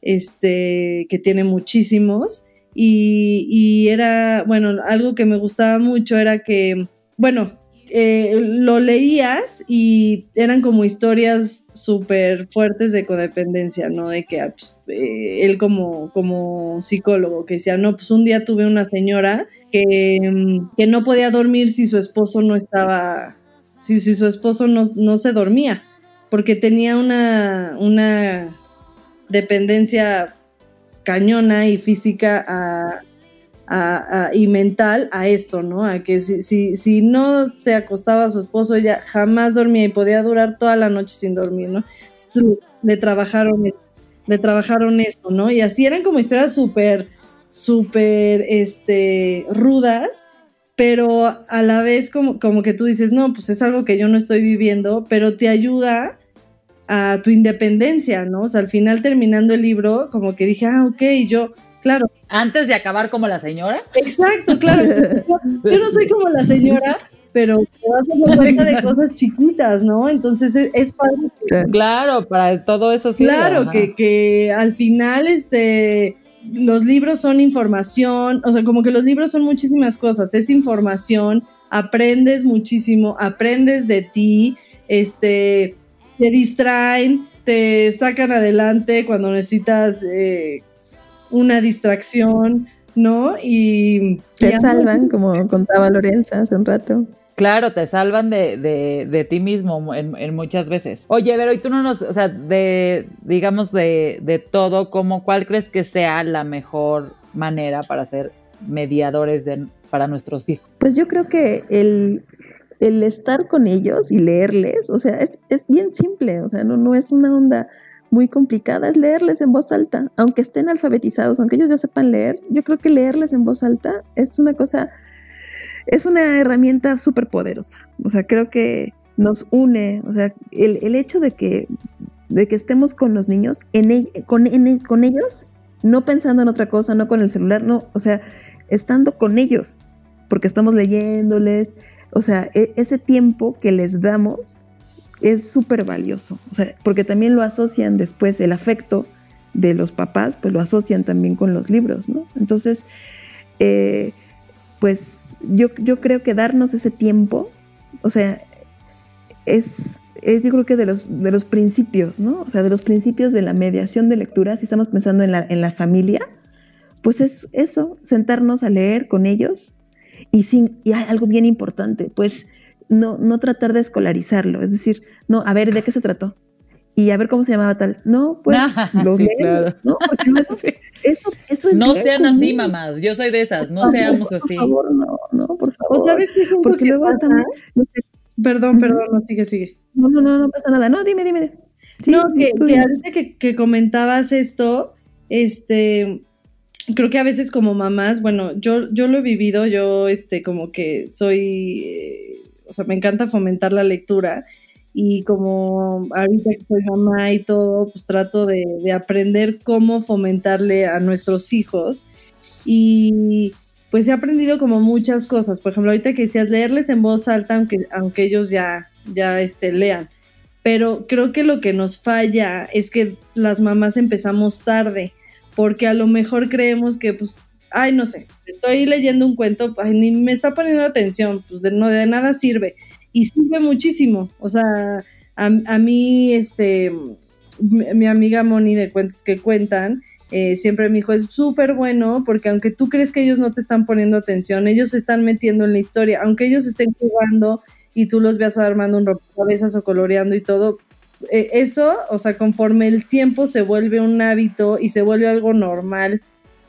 este, que tiene muchísimos. Y, y, era, bueno, algo que me gustaba mucho era que bueno, eh, lo leías y eran como historias súper fuertes de codependencia, ¿no? De que ah, pues, eh, él como, como psicólogo, que decía, no, pues un día tuve una señora que, mm, que no podía dormir si su esposo no estaba, si, si su esposo no, no, se dormía, porque tenía una, una dependencia cañona y física a, y mental a esto, ¿no? A que si, si, si no se acostaba a su esposo, ella jamás dormía y podía durar toda la noche sin dormir, ¿no? le trabajaron, le trabajaron esto, ¿no? Y así eran como historias súper, súper, este, rudas, pero a la vez como, como que tú dices, no, pues es algo que yo no estoy viviendo, pero te ayuda a tu independencia, ¿no? O sea, al final terminando el libro, como que dije, ah, ok, yo claro. Antes de acabar como la señora. Exacto, claro. Yo, no soy como la señora, pero vas cuenta de cosas chiquitas, ¿no? Entonces es, para... Claro, para todo eso sí. Claro, que, que al final, este los libros son información, o sea, como que los libros son muchísimas cosas, es información, aprendes muchísimo, aprendes de ti, este, te distraen, te sacan adelante cuando necesitas eh, una distracción, ¿no? Y te salvan, como contaba Lorenza hace un rato. Claro, te salvan de, de, de ti mismo en, muchas veces. Oye, pero y tú no nos, o sea, de, digamos, de, de todo, como, ¿cuál crees que sea la mejor manera para ser mediadores de, para nuestros hijos? Pues yo creo que el, el estar con ellos y leerles, o sea, es, es bien simple, o sea, no, no es una onda muy complicada es leerles en voz alta, aunque estén alfabetizados, aunque ellos ya sepan leer, yo creo que leerles en voz alta es una cosa, es una herramienta súper poderosa. O sea, creo que nos une, o sea, el, hecho de que, de que estemos con los niños, en, con, con ellos, no pensando en otra cosa, no con el celular, no, o sea, estando con ellos, porque estamos leyéndoles, o sea, e, ese tiempo que les damos es súper valioso, o sea, porque también lo asocian después el afecto de los papás, pues lo asocian también con los libros, ¿no? Entonces, eh, pues yo, yo creo que darnos ese tiempo, o sea, es, es yo creo que de los, de los principios, ¿no? O sea, de los principios de la mediación de lectura, si estamos pensando en la, en la familia, pues es eso, sentarnos a leer con ellos y, sin, y hay algo bien importante, pues no, no tratar de escolarizarlo, es decir, no, a ver, ¿de qué se trató? Y a ver cómo se llamaba tal. No, pues los sí, ¿no? Porque luego, eso, eso es No sean así, mamás, yo soy de esas, no seamos así. Por favor, no, no, por favor. ¿O sabes qué Porque luego pasa? no sé. Perdón, perdón, no, sigue, sigue. No, no, no, no pasa nada. No, dime, dime. no, que, que que, que comentabas esto, este, creo que a veces como mamás, bueno, yo, yo lo he vivido, yo este como que soy eh, o sea, me encanta fomentar la lectura y como ahorita que soy mamá y todo, pues trato de, aprender cómo fomentarle a nuestros hijos y pues he aprendido como muchas cosas, por ejemplo, ahorita que decías leerles en voz alta aunque, aunque ellos ya, ya este, lean. pero creo que lo que nos falla es que las mamás empezamos tarde, porque a lo mejor creemos que, pues, ay, no sé, estoy leyendo un cuento, ay, ni me está poniendo atención, pues de, no de nada sirve. Y sirve muchísimo, o sea, a, mí, este, mi, amiga Moni de Cuentos que Cuentan, eh, siempre me dijo, es súper bueno porque aunque tú crees que ellos no te están poniendo atención, ellos se están metiendo en la historia, aunque ellos estén jugando y tú los veas armando un rompecabezas o coloreando y todo, eh, eso, o sea, conforme el tiempo se vuelve un hábito y se vuelve algo normal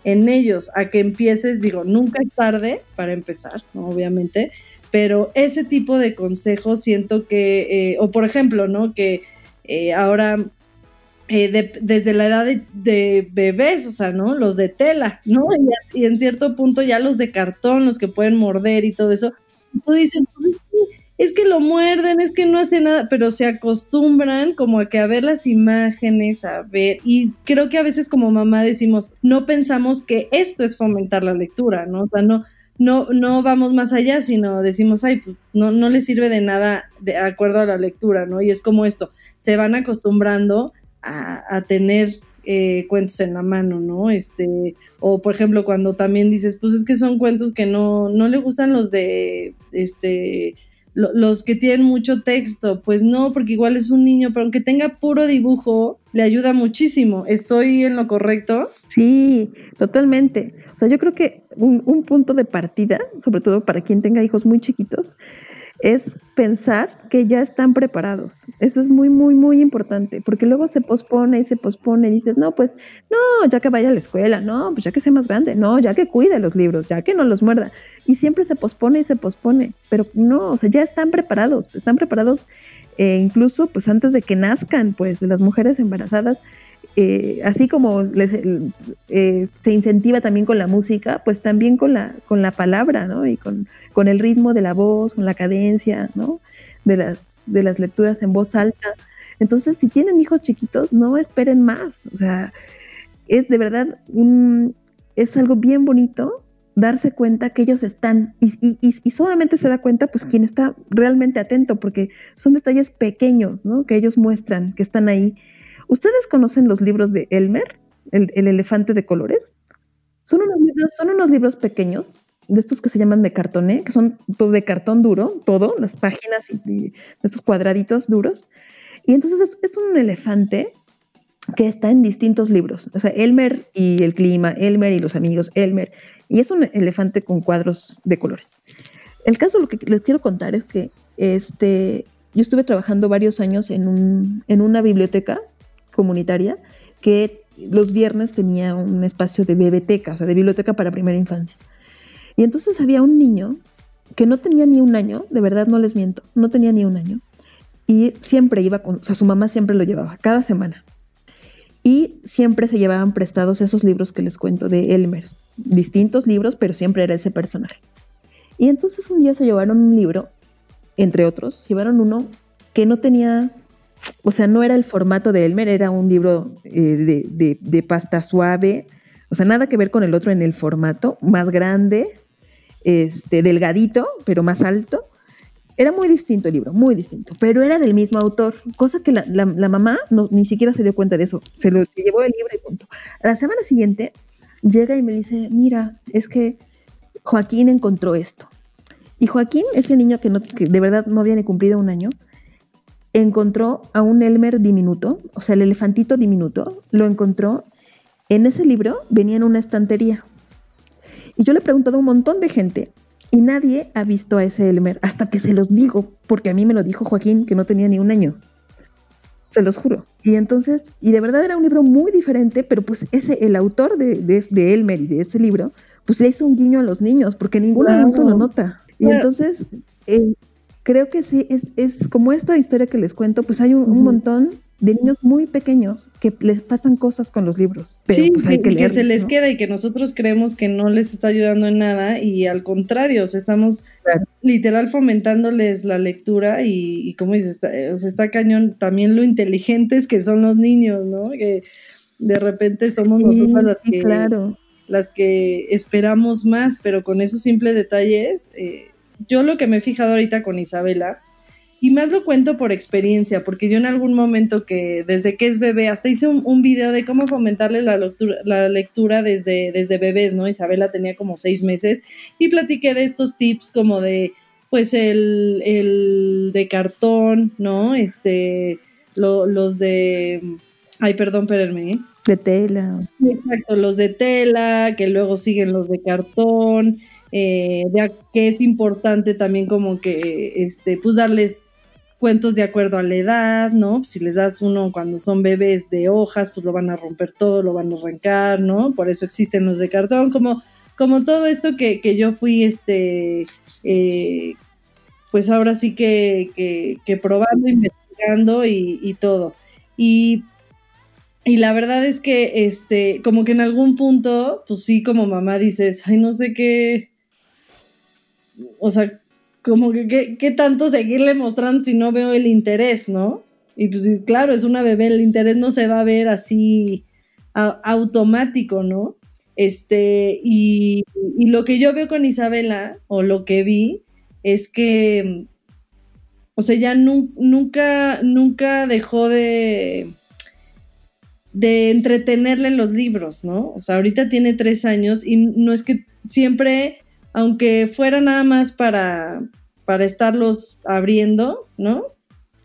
en ellos, a que empieces, digo, nunca es tarde para empezar, obviamente, pero ese tipo de consejos siento que, eh, o por ejemplo, ¿no? Que ahora eh, desde la edad de, bebés, o sea, ¿no? Los de tela, ¿no? Y, en cierto punto ya los de cartón, los que pueden morder y todo eso. Tú dices, es que lo muerden, es que no hace nada, pero se acostumbran como a que a ver las imágenes, a ver, y creo que a veces como mamá decimos, no pensamos que esto es fomentar la lectura, ¿no? O sea, no, no, no vamos más allá, sino decimos, ay, pues no, no le sirve de nada de acuerdo a la lectura, ¿no? Y es como esto, se van acostumbrando a, tener eh, cuentos en la mano, ¿no? Este, o por ejemplo, cuando también dices, pues es que son cuentos que no, no le gustan los de, este, los que tienen mucho texto, pues no, porque igual es un niño, pero aunque tenga puro dibujo, le ayuda muchísimo. ¿Estoy en lo correcto? Sí, totalmente. O sea, yo creo que un, un punto de partida, sobre todo para quien tenga hijos muy chiquitos, es pensar que ya están preparados. Eso es muy, muy, muy importante, porque luego se pospone y se pospone y dices, no, pues, no, ya que vaya a la escuela, no, pues ya que sea más grande, no, ya que cuide los libros, ya que no los muerda. Y siempre se pospone y se pospone, pero no, o sea, ya están preparados, están preparados eh, incluso pues antes de que nazcan, pues las mujeres embarazadas eh, así como eh, se incentiva también con la música, pues también con la, con la palabra, ¿no? Y con, con, el ritmo de la voz, con la cadencia, ¿no? De las, de las lecturas en voz alta. Entonces, si tienen hijos chiquitos, no esperen más. O sea, es de verdad un, es algo bien bonito darse cuenta que ellos están y, y, y, solamente se da cuenta pues quien está realmente atento porque son detalles pequeños, ¿no? Que ellos muestran que están ahí ¿Ustedes conocen los libros de Elmer, el, elefante de colores? Son unos, libros, son unos libros pequeños, de estos que se llaman de cartoné, que son todo de cartón duro, todo, las páginas y, estos cuadraditos duros. Y entonces es, un elefante que está en distintos libros. O sea, Elmer y el clima, Elmer y los amigos, Elmer. Y es un elefante con cuadros de colores. El caso, lo que les quiero contar es que este, yo estuve trabajando varios años en, un, en una biblioteca comunitaria que los viernes tenía un espacio de biblioteca, o sea, de biblioteca para primera infancia. Y entonces había un niño que no tenía ni un año, de verdad no les miento, no tenía ni un año, y siempre iba con, o sea, su mamá siempre lo llevaba, cada semana. Y siempre se llevaban prestados esos libros que les cuento de Elmer, distintos libros, pero siempre era ese personaje. Y entonces un día se llevaron un libro, entre otros, llevaron uno que no tenía o sea, no era el formato de Elmer, era un libro eh, de, pasta suave, o sea, nada que ver con el otro en el formato, más grande, este, delgadito, pero más alto. Era muy distinto el libro, muy distinto, pero era del mismo autor, cosa que la, mamá no, ni siquiera se dio cuenta de eso, se lo llevó el libro y punto. la semana siguiente llega y me dice, mira, es que Joaquín encontró esto. Y Joaquín, ese niño que, que de verdad no había ni cumplido un año, encontró a un Elmer diminuto, o sea, el elefantito diminuto, lo encontró en ese libro, venía en una estantería. Y yo le he preguntado a un montón de gente y nadie ha visto a ese Elmer hasta que se los digo, porque a mí me lo dijo Joaquín, que no tenía ni un año. Se los juro. Y entonces, y de verdad era un libro muy diferente, pero pues ese, el autor de, de, Elmer y de ese libro, pues le hizo un guiño a los niños, porque ningún adulto lo nota. Y entonces, eh, creo que sí, es, es como esta historia que les cuento, pues hay un, montón de niños muy pequeños que les pasan cosas con los libros. Pero pues hay que, que se les queda y que nosotros creemos que no les está ayudando en nada y al contrario, estamos literal fomentándoles la lectura y, como dices, está, o sea, está cañón también lo inteligentes que son los niños, ¿no? Que de repente somos nosotras las que, claro. las que esperamos más, pero con esos simples detalles... Eh, yo lo que me he fijado ahorita con Isabela y más lo cuento por experiencia, porque yo en algún momento que desde que es bebé, hasta hice un, video de cómo fomentarle la lectura, la lectura desde, desde bebés, ¿no? Isabela tenía como seis meses y platiqué de estos tips como de, pues el, el de cartón, ¿no? Este, los de, ay, perdón, espérenme, ¿eh? De tela. Exacto, los de tela, que luego siguen los de cartón, eh, que es importante también como que, este, pues darles cuentos de acuerdo a la edad, ¿no? Si les das uno cuando son bebés de hojas, pues lo van a romper todo, lo van a arrancar, ¿no? Por eso existen los de cartón, como, como todo esto que, yo fui, este, eh, pues ahora sí que, que, probando, investigando y, y todo. Y y la verdad es que, este, como que en algún punto, pues sí, como mamá dices, ay, no sé qué, o sea, como que qué tanto seguirle mostrando si no veo el interés, ¿no? Y pues claro, es una bebé, el interés no se va a ver así automático, ¿no? Este, y, lo que yo veo con Isabela, o lo que vi, es que, o sea, ya nunca, nunca dejó de de entretenerle en los libros, ¿no? O sea, ahorita tiene tres años y no es que siempre, aunque fuera nada más para, para estarlos abriendo, ¿no?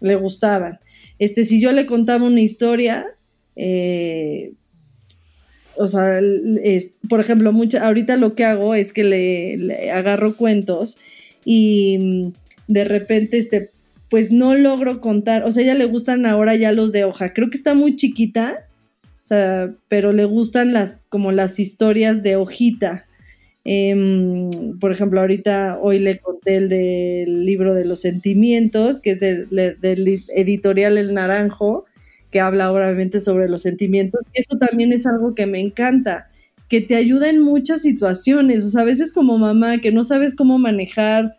Le gustaban. Este, si yo le contaba una historia, eh, o sea, por ejemplo, mucha, ahorita lo que hago es que le, agarro cuentos y mm, de repente, este, pues no logro contar, o sea, a ella le gustan ahora ya los de hoja. Creo que está muy chiquita sea, pero le gustan las, como las historias de hojita. Em, por ejemplo, ahorita hoy le conté el del libro de los sentimientos, que es del, editorial El Naranjo, que habla obviamente sobre los sentimientos. Eso también es algo que me encanta, que te ayuda en muchas situaciones. O sea, a veces como mamá que no sabes cómo manejar.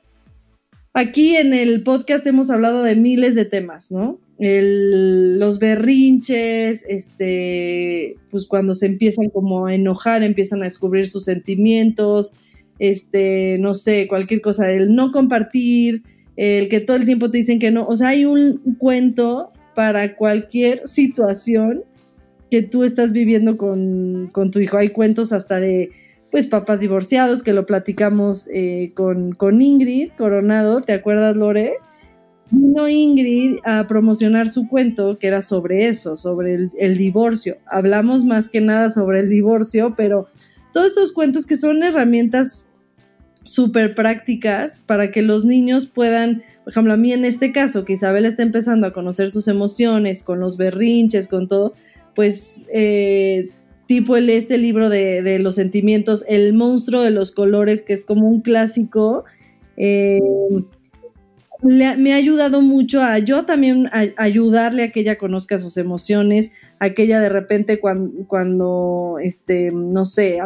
Aquí en el podcast hemos hablado de miles de temas, ¿no? Los berrinches, este, pues cuando se empiezan como a enojar, empiezan a descubrir sus sentimientos, este, no sé, cualquier cosa, el no compartir, el que todo el tiempo te dicen que no, o sea, hay un cuento para cualquier situación que tú estás viviendo con, tu hijo. Hay cuentos hasta de, pues, papás divorciados, que lo platicamos eh, con, con Ingrid Coronado, ¿te acuerdas, Lore? Vino Ingrid a promocionar su cuento que era sobre eso, sobre el, divorcio. Hablamos más que nada sobre el divorcio, pero todos estos cuentos que son herramientas súper prácticas para que los niños puedan, por ejemplo, a mí en este caso, que Isabel está empezando a conocer sus emociones, con los berrinches, con todo, pues eh, tipo el, este libro de, los sentimientos, El monstruo de los colores, que es como un clásico. Eh, me ha ayudado mucho a yo también ayudarle a que ella conozca sus emociones, a que ella de repente cuando, cuando este, no sé,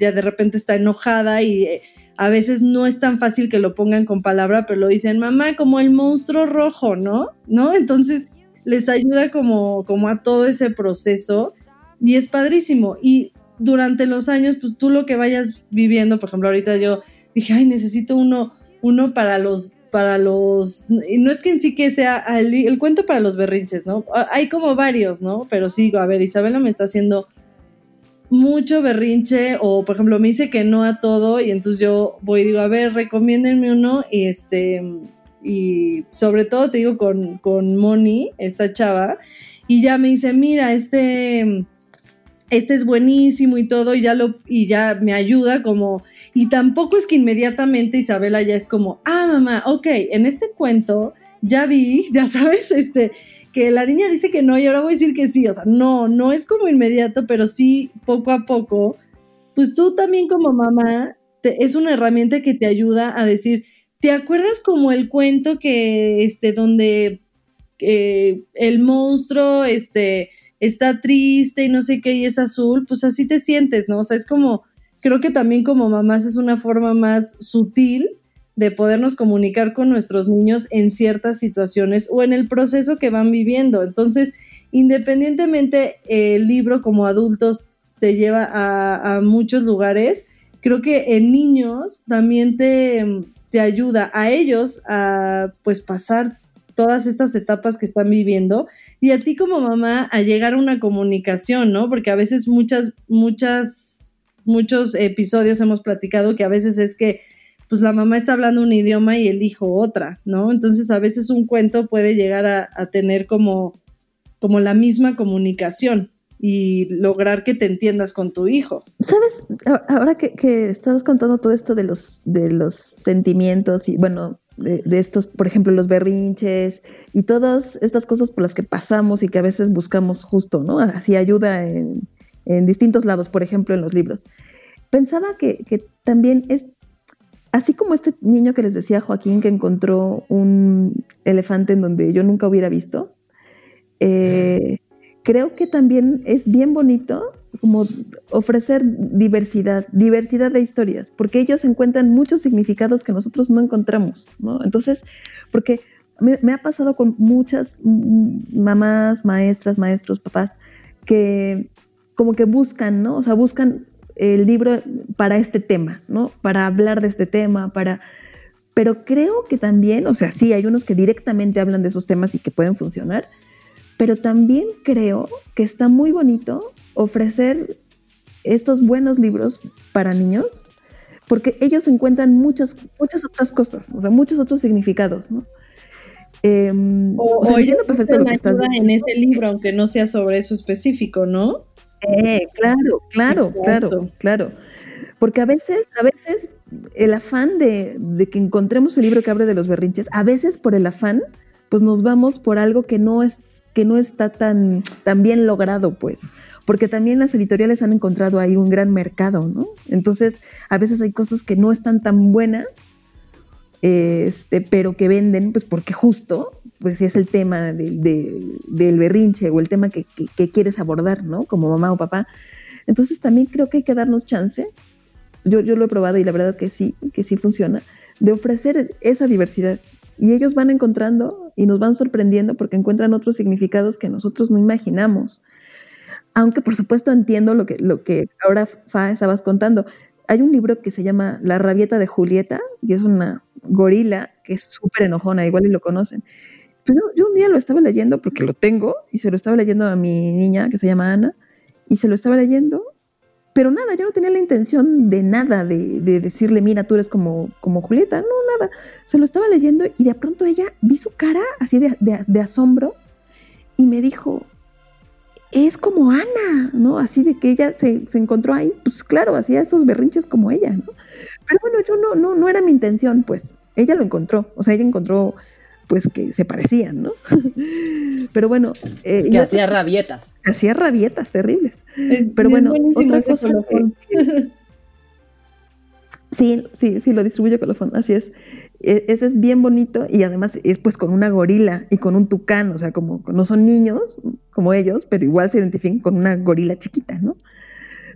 ya de repente está enojada y eh, a veces no es tan fácil que lo pongan con palabra, pero lo dicen, mamá, como el monstruo rojo, ¿no? ¿No? Entonces les ayuda como, como a todo ese proceso y es padrísimo. Y durante los años, pues tú lo que vayas viviendo, por ejemplo, ahorita yo dije, ay, necesito uno, uno para los para los, no es que en sí que sea el, cuento para los berrinches, ¿no? Hay como varios, ¿no? Pero sí, a ver, Isabela me está haciendo mucho berrinche o por ejemplo me dice que no a todo y entonces yo voy y digo, a ver, recomiéndenme uno y este, y sobre todo te digo con, con Moni, esta chava, y ya me dice, mira, este este es buenísimo y todo, y ya lo, y ya me ayuda como, y tampoco es que inmediatamente Isabela ya es como, ah, mamá, ok, en este cuento ya vi, ya sabes, este, que la niña dice que no y ahora voy a decir que sí, o sea, no, no es como inmediato, pero sí poco a poco, pues tú también como mamá, es una herramienta que te ayuda a decir, ¿te acuerdas como el cuento que, este, donde eh, el monstruo, este, está triste y no sé qué y es azul, pues así te sientes, ¿no? O sea, es como, creo que también como mamás es una forma más sutil de podernos comunicar con nuestros niños en ciertas situaciones o en el proceso que van viviendo. Entonces, independientemente el libro como adultos te lleva a, a muchos lugares, creo que en niños también te, te ayuda a ellos a pues pasar todas estas etapas que están viviendo y a ti como mamá a llegar a una comunicación, ¿no? Porque a veces muchas, muchas, muchos episodios hemos platicado que a veces es que pues la mamá está hablando un idioma y el hijo otra, ¿no? Entonces a veces un cuento puede llegar a, tener como, como la misma comunicación y lograr que te entiendas con tu hijo. ¿Sabes? Ahora que, estabas contando todo esto de los, de los sentimientos y, bueno, de, estos, por ejemplo, los berrinches y todas estas cosas por las que pasamos y que a veces buscamos justo, ¿no? Así ayuda en, en distintos lados, por ejemplo, en los libros. Pensaba que, también es, así como este niño que les decía Joaquín que encontró un elefante en donde yo nunca hubiera visto, eh, creo que también es bien bonito como ofrecer diversidad, diversidad de historias, porque ellos encuentran muchos significados que nosotros no encontramos, ¿no? Entonces, porque me, ha pasado con muchas mamás, maestras, maestros, papás, que como que buscan, ¿no? O sea, buscan el libro para este tema, ¿no? Para hablar de este tema, para... Pero creo que también, o sea, sí, hay unos que directamente hablan de esos temas y que pueden funcionar, pero también creo que está muy bonito ofrecer estos buenos libros para niños, porque ellos encuentran muchas, muchas otras cosas, o sea, muchos otros significados, ¿no? Em, o, o, entiendo perfecto lo que estás en ese libro, aunque no sea sobre eso específico, ¿no? Eh, claro, claro, claro, claro. Porque a veces, a veces el afán de, de, que encontremos el libro que abre de los berrinches, a veces por el afán, pues nos vamos por algo que no es que no está tan, tan bien logrado, pues, porque también las editoriales han encontrado ahí un gran mercado, ¿no? Entonces, a veces hay cosas que no están tan buenas, este, pero que venden, pues porque justo, pues es el tema del, del berrinche o el tema que, que, quieres abordar, ¿no? Como mamá o papá. Entonces también creo que hay que darnos chance, yo, yo lo he probado y la verdad que sí, que sí funciona, de ofrecer esa diversidad y ellos van encontrando y nos van sorprendiendo porque encuentran otros significados que nosotros no imaginamos. Aunque por supuesto entiendo lo que, lo que ahora Fa estabas contando. Hay un libro que se llama La rabieta de Julieta y es una gorila que es súper enojona, igual y lo conocen. Pero yo un día lo estaba leyendo porque lo tengo y se lo estaba leyendo a mi niña que se llama Ana y se lo estaba leyendo pero nada, yo no tenía la intención de nada, de, decirle, mira, tú eres como, como Julieta, no, nada. Se lo estaba leyendo y de pronto ella vi su cara así de, asombro y me dijo, es como Ana, ¿no? Así de que ella se, encontró ahí, pues claro, hacía esos berrinches como ella, ¿no? Pero bueno, yo no, no, no era mi intención, pues ella lo encontró, o sea, ella encontró pues que se parecían, ¿no? Pero bueno. Eh, que hacía rabietas. Hacía rabietas terribles. Pero bueno, otra cosa. sí, sí, sí, lo distribuye Colofón, así es. E, ese es bien bonito y además es pues con una gorila y con un tucán, o sea, como no son niños como ellos, pero igual se identifican con una gorila chiquita, ¿no?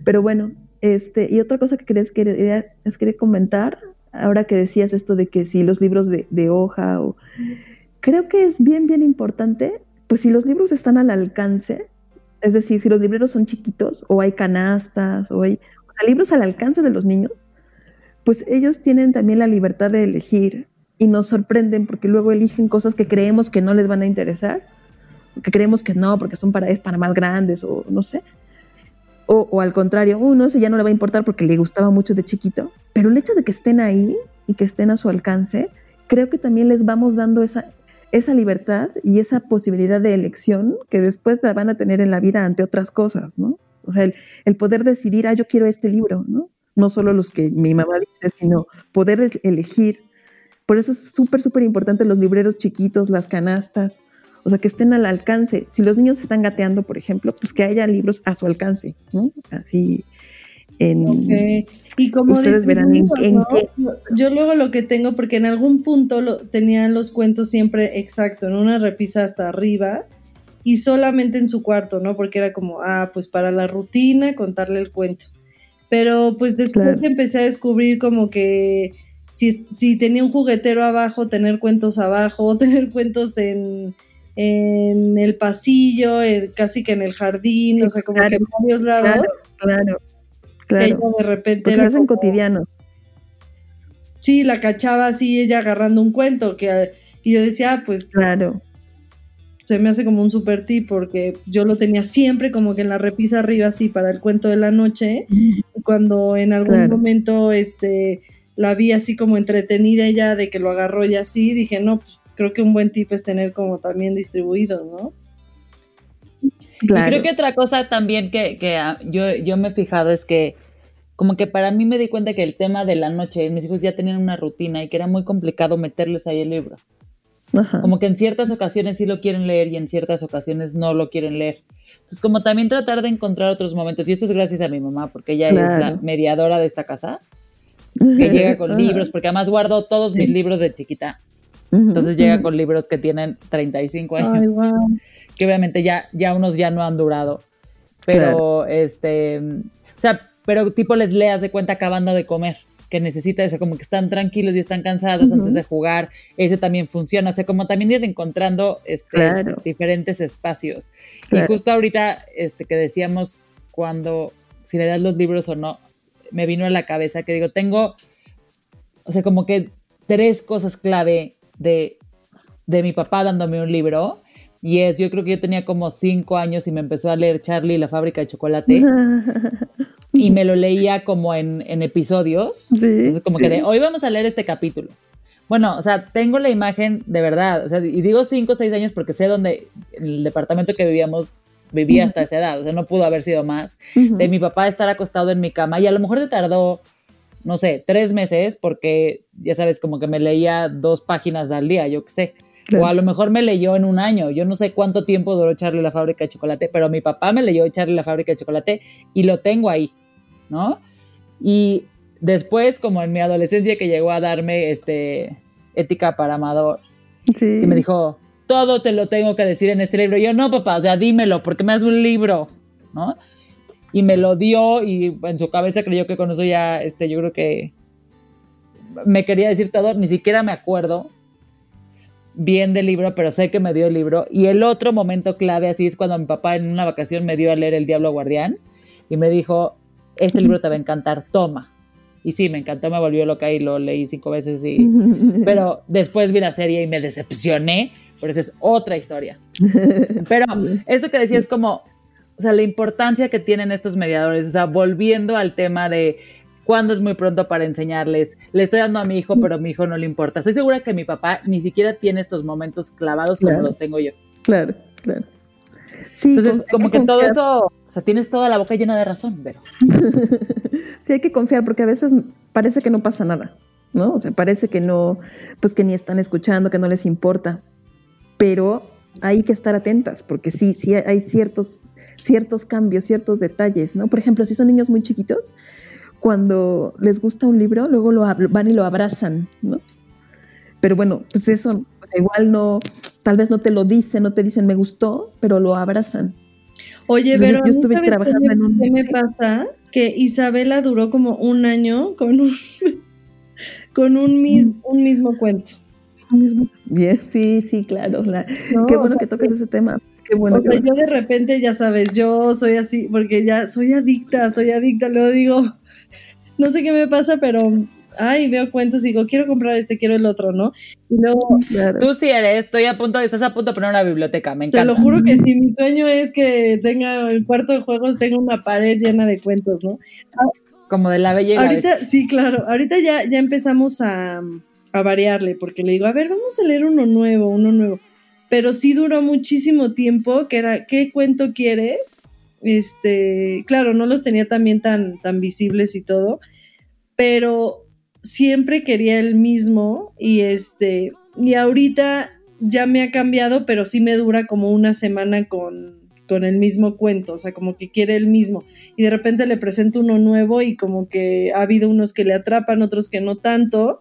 Pero bueno, este, y otra cosa que quería, quería, es quería comentar ahora que decías esto de que si los libros de, hoja o... Creo que es bien, bien importante, pues si los libros están al alcance, es decir, si los libreros son chiquitos o hay canastas o hay o sea, libros al alcance de los niños, pues ellos tienen también la libertad de elegir y nos sorprenden porque luego eligen cosas que creemos que no les van a interesar, que creemos que no, porque son para, es para más grandes o no sé. O, al contrario, uno ese ya no le va a importar porque le gustaba mucho de chiquito, pero el hecho de que estén ahí y que estén a su alcance, creo que también les vamos dando esa, esa libertad y esa posibilidad de elección que después la van a tener en la vida ante otras cosas, ¿no? O sea, el, poder decidir, ah, yo quiero este libro, ¿no? No solo los que mi mamá dice, sino poder elegir. Por eso es súper, súper importante los libreros chiquitos, las canastas, o sea, que estén al alcance. Si los niños están gateando, por ejemplo, pues que haya libros a su alcance, ¿no? Así. En, Y como ustedes verán en, qué. Yo luego lo que tengo, porque en algún punto lo, tenían los cuentos siempre exacto, en una repisa hasta arriba y solamente en su cuarto, ¿no? Porque era como, ah, pues para la rutina contarle el cuento. Pero pues después empecé a descubrir como que si, si tenía un juguetero abajo, tener cuentos abajo, tener cuentos en, en el pasillo, casi que en el jardín, o sea, como que en varios lados. Claro, claro. de repente. Porque hacen cotidianos. Sí, la cachaba así ella agarrando un cuento, que, Y yo decía, ah, pues Claro. se me hace como un super tip porque yo lo tenía siempre como que en la repisa arriba así para el cuento de la noche. Y cuando en algún Claro. momento este la vi así como entretenida ella de que lo agarró y así, dije, no, pues, creo que un buen tip es tener como también distribuido, ¿no? Claro. Y creo que otra cosa también que, que, ah, yo, yo me he fijado es que como que para mí me di cuenta que el tema de la noche, mis hijos ya tenían una rutina y que era muy complicado meterles ahí el libro. Ajá. Como que en ciertas ocasiones sí lo quieren leer y en ciertas ocasiones no lo quieren leer. Entonces, como también tratar de encontrar otros momentos. Y esto es gracias a mi mamá, porque ella es la mediadora de esta casa, que llega con Ajá. libros, porque además guardo todos mis libros de chiquita. Entonces llega con libros que tienen 35 años Ay, wow. que obviamente ya, ya unos ya no han durado. Pero, este, o sea, pero tipo les leas de cuenta acabando de comer, que necesita eso, como que están tranquilos y están cansados antes de jugar, ese también funciona, o sea, como también ir encontrando este, Claro. diferentes espacios. Claro. Y justo ahorita, este, que decíamos cuando, si le das los libros o no, me vino a la cabeza que digo, tengo, o sea, como que tres cosas clave de, de mi papá dándome un libro. Y es, yo creo que yo tenía como cinco años y me empezó a leer Charlie la fábrica de chocolate y me lo leía como en, en episodios. Sí, Entonces como sí. que de, hoy vamos a leer este capítulo. Bueno, o sea, tengo la imagen de verdad, o sea, y digo cinco o seis años porque sé dónde, el departamento que vivíamos, vivía hasta esa edad, o sea, no pudo haber sido más. De mi papá estar acostado en mi cama y a lo mejor se tardó, no sé, tres meses porque, ya sabes, como que me leía dos páginas al día, yo qué sé. Claro. O a lo mejor me leyó en un año. Yo no sé cuánto tiempo duró Charlie la fábrica de chocolate, pero mi papá me leyó Charlie la fábrica de chocolate y lo tengo ahí, ¿no? Y después, como en mi adolescencia, que llegó a darme este, ética para amador, Sí. que me dijo, todo te lo tengo que decir en este libro. Y yo, no, papá, o sea, dímelo, porque me das un libro, ¿no? Y me lo dio y en su cabeza creyó que con eso ya, este, yo creo que me quería decir todo, ni siquiera me acuerdo bien del libro, pero sé que me dio el libro. Y el otro momento clave así es cuando mi papá en una vacación me dio a leer El Diablo Guardián y me dijo, este libro te va a encantar, toma. Y sí, me encantó, me volvió loca y lo leí cinco veces y... Pero después vi la serie y me decepcioné, pero esa es otra historia. Pero eso que decía es como, o sea, la importancia que tienen estos mediadores, o sea, volviendo al tema de cuándo es muy pronto para enseñarles, le estoy dando a mi hijo, pero a mi hijo no le importa. Estoy segura que mi papá ni siquiera tiene estos momentos clavados como Claro. los tengo yo. Claro, claro. Sí, Entonces, como que todo confiar. eso, o sea, tienes toda la boca llena de razón, pero... sí, hay que confiar porque a veces parece que no pasa nada, ¿no? O sea, parece que no, pues que ni están escuchando, que no les importa. Pero hay que estar atentas porque sí, sí hay ciertos, ciertos cambios, ciertos detalles, ¿no? Por ejemplo, si son niños muy chiquitos, cuando les gusta un libro, luego lo van y lo abrazan, ¿no? Pero bueno, pues eso, igual no, tal vez no te lo dicen, no te dicen me gustó, pero lo abrazan. Oye, pero yo estuve trabajando ¿qué, me- en un- ¿qué me sí. pasa? Que Isabela duró como un año con un, con un, mis- un mismo cuento. Bien, sí, sí, claro. la- ¿no? qué O bueno sea, que tocas ese tema. Qué bueno. o sea, yo de repente, ya sabes, yo soy así, porque ya soy adicta, soy adicta, luego digo, no sé qué me pasa, pero, ay, veo cuentos y digo, quiero comprar este, quiero el otro, ¿no? Y luego, Claro. Tú sí eres, estoy a punto, estás a punto de poner una biblioteca, me te encanta. lo juro que sí, mi sueño es que tenga el cuarto de juegos, tenga una pared llena de cuentos, ¿no? Como de la la Ahorita, sí, claro. Ahorita ya, ya empezamos a, a variarle, porque le digo, a ver, vamos a leer uno nuevo, uno nuevo. Pero sí duró muchísimo tiempo, que era, ¿qué cuento quieres? Este, claro, no los tenía también tan, tan visibles y todo, pero siempre quería el mismo y este, y ahorita ya me ha cambiado, pero sí me dura como una semana con, con el mismo cuento, o sea, como que quiere el mismo y de repente le presento uno nuevo y como que ha habido unos que le atrapan, otros que no tanto.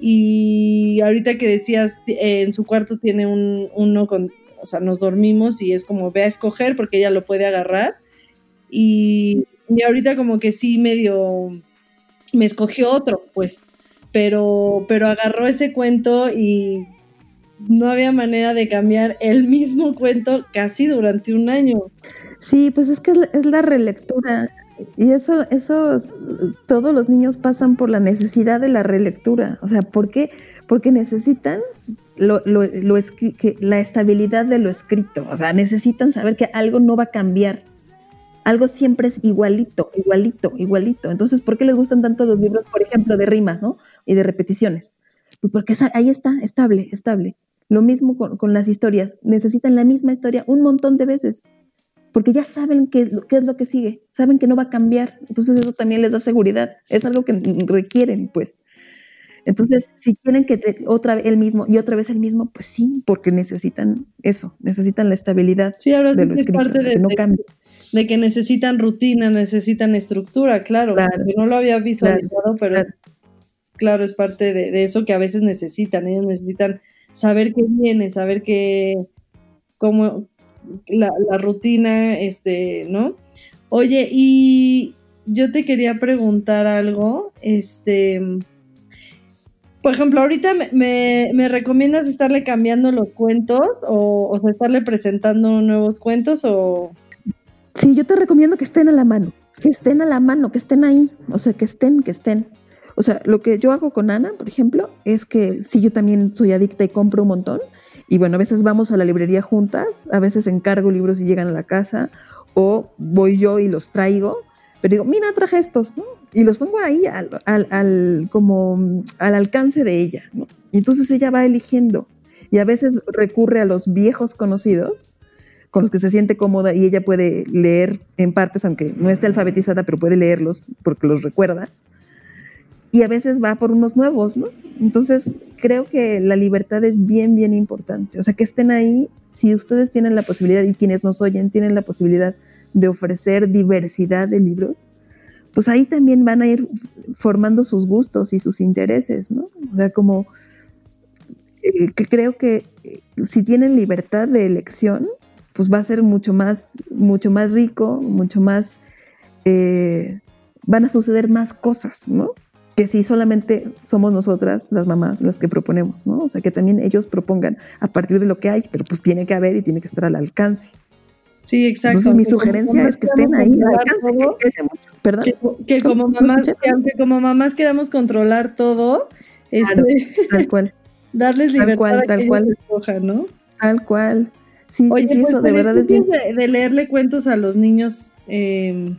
Y ahorita que decías, en su cuarto tiene un, uno con, o sea, nos dormimos y es como ve a escoger porque ella lo puede agarrar. Y, y ahorita como que sí medio me escogió otro, pues, pero, pero agarró ese cuento y no había manera de cambiar el mismo cuento casi durante un año. Sí, pues es que es la relectura. Y eso, eso, es- todos los niños pasan por la necesidad de la relectura. O sea, ¿por qué? Porque necesitan lo, la estabilidad de lo escrito, o sea, necesitan saber que algo no va a cambiar, algo siempre es igualito, igualito, igualito. Entonces, ¿por qué les gustan tanto los libros, por ejemplo, de rimas, ¿no? Y de repeticiones. Pues porque ahí está, estable, estable. Lo mismo con, con, las historias, necesitan la misma historia un montón de veces, porque ya saben qué, qué es lo que sigue, saben que no va a cambiar, entonces eso también les da seguridad, es algo que requieren, pues. Entonces, si quieren que te, otra vez el mismo y otra vez el mismo, pues sí, porque necesitan eso, necesitan la estabilidad sí, ahora de lo escrito, parte de, que no cambie. De que necesitan rutina, necesitan estructura, claro. claro no lo había visualizado, pero claro. Es, claro, es parte de, de, eso que a veces necesitan. Ellos necesitan saber qué viene, saber qué, cómo, la, rutina, este, ¿no? Oye, y yo te quería preguntar algo, este por ejemplo, ahorita me, me, recomiendas estarle cambiando los cuentos o, o sea, estarle presentando nuevos cuentos o... Sí, yo te recomiendo que estén a la mano, que estén a la mano, que estén ahí, o sea, que estén, que estén. O sea, lo que yo hago con Ana, por ejemplo, es que sí, yo también soy adicta y compro un montón. Y bueno, a veces vamos a la librería juntas, a veces encargo libros y llegan a la casa, o voy yo y los traigo pero digo, mira, traje estos. Y los pongo ahí al, al, al, como al alcance de ella. Y entonces ella va eligiendo. Y a veces recurre a los viejos conocidos, con los que se siente cómoda y ella puede leer en partes, aunque no esté alfabetizada, pero puede leerlos porque los recuerda. Y a veces va por unos nuevos, ¿no? Entonces, creo que la libertad es bien, bien importante. O sea, que estén ahí, si ustedes tienen la posibilidad y quienes nos oyen tienen la posibilidad de ofrecer diversidad de libros, pues ahí también van a ir formando sus gustos y sus intereses, ¿no? O sea, como eh, que creo que eh, si tienen libertad de elección, pues va a ser mucho más, mucho más rico, mucho más, eh, van a suceder más cosas, ¿no? Que si solamente somos nosotras, las mamás, las que proponemos, ¿no? O sea, que también ellos propongan a partir de lo que hay, pero pues tiene que haber y tiene que estar al alcance. Sí, exacto. Entonces mi sugerencia es que estén ahí todo, que, que, ¿perdón? Que, como mamás, que aunque como mamás queramos controlar todo, este, tal cual. darles libertad tal cual, a tal que cual. ellos escojan, ¿no? Tal cual. Sí, Oye, sí, sí, pues, eso de verdad es bien. De, de, leerle cuentos a los niños, eh,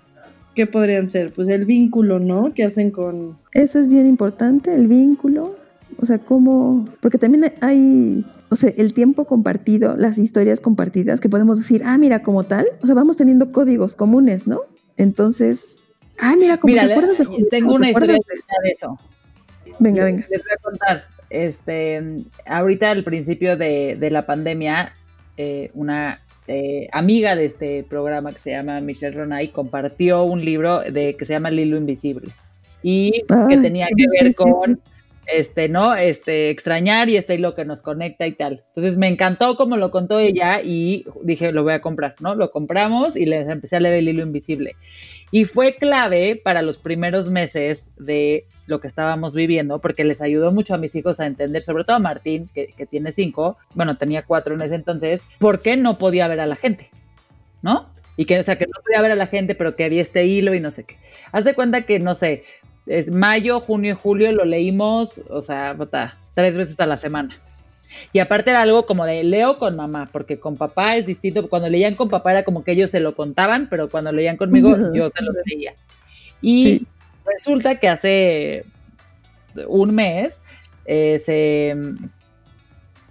¿qué podrían ser? Pues el vínculo, ¿no? Que hacen con... Eso es bien importante, el vínculo. O sea, cómo... Porque también hay o sea, el tiempo compartido, las historias compartidas, que podemos decir, ah, mira, como tal, o sea, vamos teniendo códigos comunes, ¿no? Entonces, ah, mira, como mira, te acuerdas de Tengo una historia de... de eso. Venga, venga. Les voy a contar. Este, ahorita al principio de, de la pandemia, eh, una eh, amiga de este programa que se llama Michelle Ronay compartió un libro de que se llama Lilo Invisible y Ah, que tenía que ver con este, ¿no? Este, extrañar y este lo que nos conecta y tal. Entonces me encantó como lo contó ella y dije, lo voy a comprar, ¿no? Lo compramos y les empecé a leer el hilo invisible. Y fue clave para los primeros meses de lo que estábamos viviendo, porque les ayudó mucho a mis hijos a entender, sobre todo a Martín, que, tiene cinco, bueno, tenía cuatro en ese entonces, por qué no podía ver a la gente, ¿no? Y que, o sea, que no podía ver a la gente, pero que había este hilo y no sé qué. Haz de cuenta que, no sé, es mayo, junio y julio lo leímos, o sea, bota, tres veces a la semana. Y aparte era algo como de leo con mamá, porque con papá es distinto. Cuando leían con papá era como que ellos se lo contaban, pero cuando leían conmigo yo se lo leía. Y Sí. resulta que hace un mes eh, se,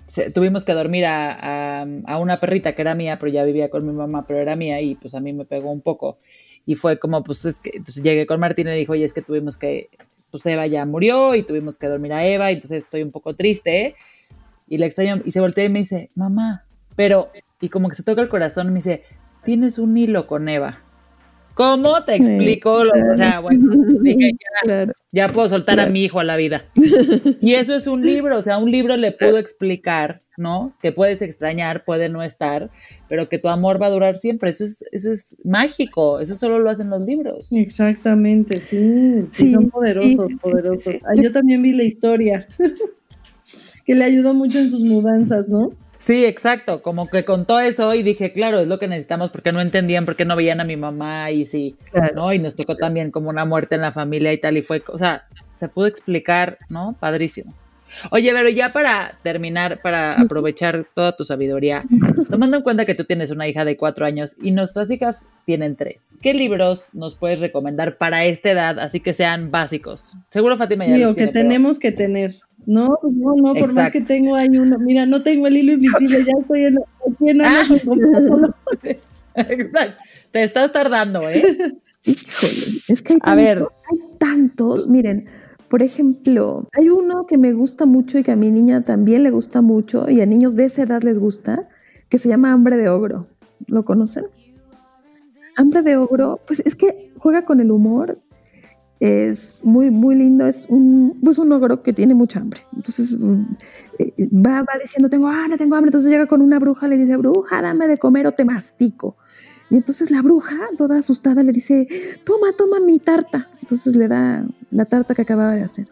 se- tuvimos que dormir a, a- a una perrita que era mía, pero ya vivía con mi mamá, pero era mía y pues a mí me pegó un poco. Y fue como, pues es que entonces llegué con Martín y le dijo, oye, es que tuvimos que, pues Eva ya murió y tuvimos que dormir a Eva, y entonces estoy un poco triste. Y le extraño, y se voltea y me dice, mamá, pero, y como que se toca el corazón y me dice, tienes un hilo con Eva. ¿Cómo te explico? o sea, bueno, dije, ya, Claro. ya puedo soltar a mi hijo a la vida. Y eso es un libro, o sea, un libro le puedo explicar, ¿no? Que puedes extrañar, puede no estar, pero que tu amor va a durar siempre. Eso es, eso es mágico, eso solo lo hacen los libros. Exactamente, sí, sí, Sí, son poderosos, sí, poderosos. sí, sí. Ah, yo también vi la historia que le ayudó mucho en sus mudanzas, ¿no? Sí, exacto, como que contó eso y dije, claro, es lo que necesitamos porque no entendían, porque no veían a mi mamá y sí, Claro. ¿no? Y nos tocó también como una muerte en la familia y tal, y fue, o sea, se pudo explicar, ¿no? Padrísimo. Oye, pero ya para terminar, para aprovechar toda tu sabiduría, tomando en cuenta que tú tienes una hija de cuatro años y nuestras hijas tienen tres, ¿qué libros nos puedes recomendar para esta edad, así que sean básicos? Seguro Fátima ya Digo, que tiene, pero- tenemos que tener. No, pues no, no, por más que tengo hay uno. Mira, no tengo el hilo invisible, ya estoy en, aquí en Ah. Amazon. Exacto. Te estás tardando, ¿eh? Híjole, es que hay A ver. hay tantos. Miren, por ejemplo, hay uno que me gusta mucho y que a mi niña también le gusta mucho y a niños de esa edad les gusta, que se llama Hambre de Ogro. ¿Lo conocen? Hambre de Ogro, pues es que juega con el humor. Es muy, muy lindo. Es un, pues un ogro que tiene mucha hambre. Entonces mm, eh, va, va diciendo, tengo hambre, tengo hambre. Entonces llega con una bruja, le dice, bruja, dame de comer o te mastico. Y entonces la bruja, toda asustada, le dice, toma, toma mi tarta. Entonces le da la tarta que acababa de hacer.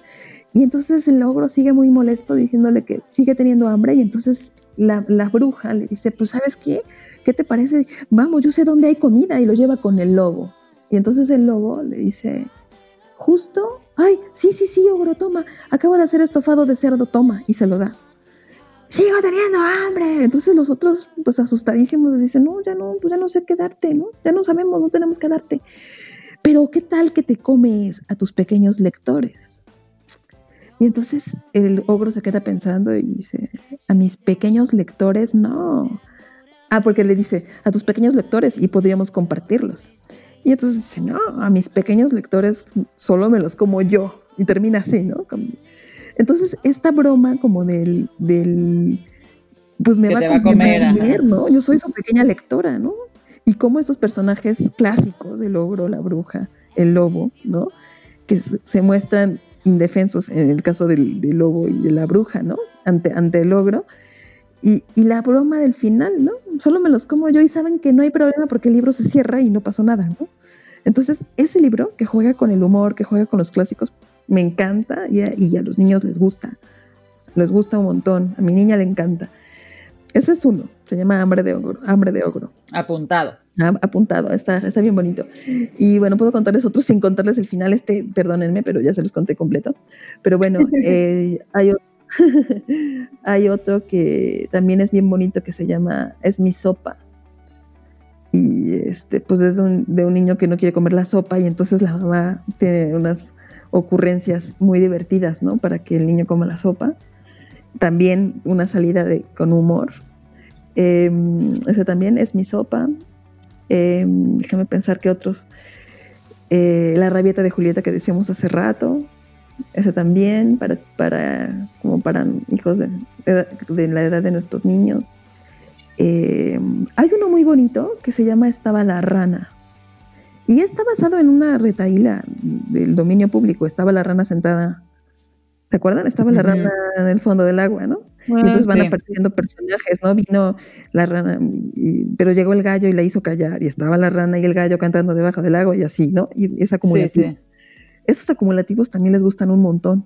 Y entonces el ogro sigue muy molesto diciéndole que sigue teniendo hambre y entonces la, la bruja le dice, pues sabes qué, ¿qué te parece? Vamos, yo sé dónde hay comida y lo lleva con el lobo. Y entonces el lobo le dice, justo, ay, sí, sí, sí, ogro, toma, acabo de hacer estofado de cerdo, toma, y se lo da. Sigo teniendo hambre. Entonces los otros, pues asustadísimos, les dicen, no, ya no, pues ya no sé qué darte, ¿no? Ya no sabemos, no tenemos que darte. Pero ¿qué tal que te comes a tus pequeños lectores? Y entonces el ogro se queda pensando y dice, a mis pequeños lectores, no. Ah, porque le dice, a tus pequeños lectores y podríamos compartirlos. Y entonces dice, no, a mis pequeños lectores solo me los como yo. Y termina así, ¿no? Como- Entonces, esta broma como del, del pues me va, a va a comer, ¿no? Yo soy su pequeña lectora, ¿no? Y cómo estos personajes clásicos, el ogro, la bruja, el lobo, ¿no? Que se, se muestran indefensos en el caso del, del lobo y de la bruja, ¿no? Ante, ante el ogro. Y, y la broma del final, ¿no? Solo me los como yo y saben que no hay problema porque el libro se cierra y no pasó nada, ¿no? Entonces, ese libro que juega con el humor, que juega con los clásicos, me encanta y a, y a los niños les gusta. Les gusta un montón. A mi niña le encanta. Ese es uno. Se llama Hambre de Ogro. Hambre de Ogro. Apuntado. Ah, apuntado, está, está bien bonito. Y bueno, puedo contarles otros sin contarles el final, este, perdónenme, pero ya se los conté completo. Pero bueno, eh, hay, o- hay otro que también es bien bonito que se llama Es mi sopa. Y este, pues es de un, niño que no quiere comer la sopa y entonces la mamá tiene unas ocurrencias muy divertidas, ¿no? Para que el niño coma la sopa. También una salida de, con humor. Eh, ese también es mi sopa. Eh, déjame pensar que otros. Eh, la rabieta de Julieta que decíamos hace rato. Ese también, para, para, como para hijos de, de la edad de nuestros niños. Eh, hay uno muy bonito que se llama Estaba la rana. Y está basado en una retaíla del dominio público. Estaba la rana sentada. ¿Se acuerdan? Estaba la rana en el fondo del agua, ¿no? Y Ah, entonces van sí. apareciendo personajes, ¿no? Vino la rana, y- pero llegó el gallo y la hizo callar, y estaba la rana y el gallo cantando debajo del agua y así, ¿no? Y es Sí, acumulativo. sí. Esos acumulativos también les gustan un montón.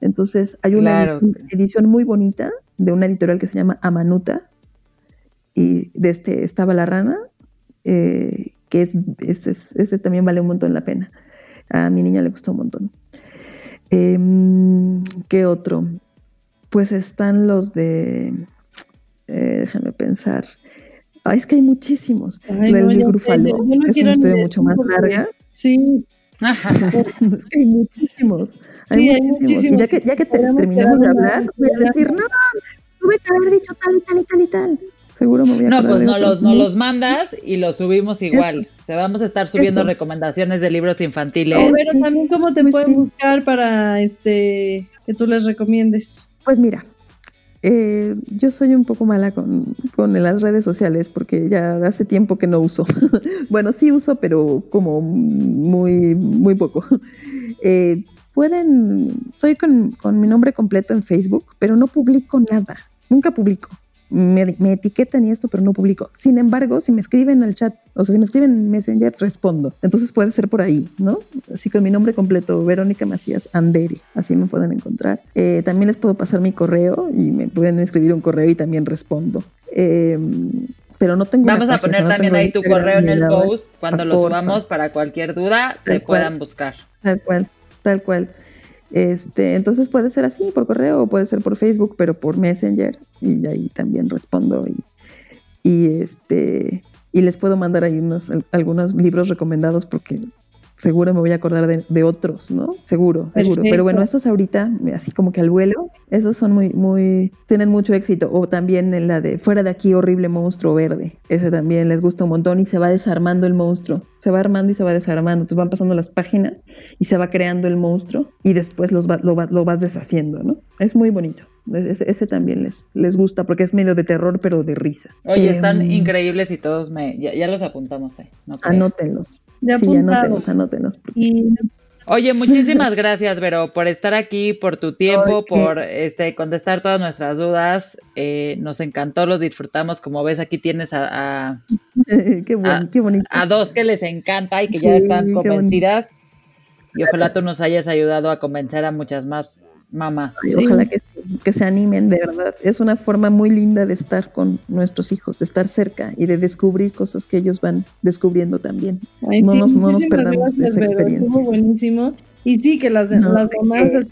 Entonces, hay una Claro. edición, edición muy bonita de una editorial que se llama Amanuta, y de este estaba la rana, eh, que es, ese, es- ese también vale un montón la pena. A mi niña le gustó un montón. Em, ¿Qué otro? Pues están los de. eh, déjame pensar. Ay, es que hay muchísimos. Ay, no, yo- yo no es una historia mucho más larga. Sí, es que hay muchísimos. Hay Sí, hay muchísimos. Y muchísimos. ya que, ya que te- Podemos terminemos de hablar, voy a decir, no, tuve que haber dicho tal y tal y tal y tal. Seguro me voy a No, pues no los, no los mandas y los subimos igual. O sea, vamos a estar subiendo Eso. recomendaciones de libros infantiles. pero también cómo te pueden sí. buscar para este que tú les recomiendes. Pues mira, eh, yo soy un poco mala con, con las redes sociales porque ya hace tiempo que no uso. bueno, sí uso, pero como muy, muy poco. Eh, pueden, estoy con, con mi nombre completo en Facebook, pero no publico nada, nunca publico. Me, me etiquetan y esto, pero no publico. Sin embargo, si me escriben al chat, o sea, si me escriben en Messenger, respondo. Entonces puede ser por ahí, ¿no? Así con mi nombre completo, Verónica Macías Andere, así me pueden encontrar. Eh, también les puedo pasar mi correo y me pueden escribir un correo y también respondo. Eh, pero no tengo. Vamos a página, poner también ahí tu Instagram correo en el post cuando lo Porfa. subamos para cualquier duda te puedan buscar. Tal cual, tal cual. Este, entonces puede ser así, por correo, o puede ser por Facebook, pero por Messenger, y ahí también respondo y, y este y les puedo mandar ahí unos, algunos libros recomendados porque seguro me voy a acordar de, otros, ¿no? Seguro, seguro. Pero bueno, estos ahorita, así como que al vuelo, esos son muy, muy, tienen mucho éxito. O también en la de Fuera de aquí, horrible monstruo verde. Ese también les gusta un montón y se va desarmando el monstruo. Se va armando y se va desarmando. Entonces van pasando las páginas y se va creando el monstruo y después los lo, vas deshaciendo, ¿no? Es muy bonito. Ese, también les, les gusta porque es medio de terror, pero de risa. Oye, están em, increíbles y todos me. Ya, los apuntamos ahí. anótenlos. Ya sí, anótenlos, anótenlos. Oye, muchísimas gracias, Vero, por estar aquí, por tu tiempo, por este contestar todas nuestras dudas. Eh, nos encantó, los disfrutamos. Como ves, aquí tienes a, qué, qué bonito. a, dos que les encanta y que ya están convencidas. Y ojalá tú nos hayas ayudado a convencer a muchas más mamás. Ojalá que, que, se animen, de verdad. Es una forma muy linda de estar con nuestros hijos, de estar cerca y de descubrir cosas que ellos van descubriendo también. no, nos, no nos perdamos de esa experiencia. buenísimo. Y sí, que las, las mamás...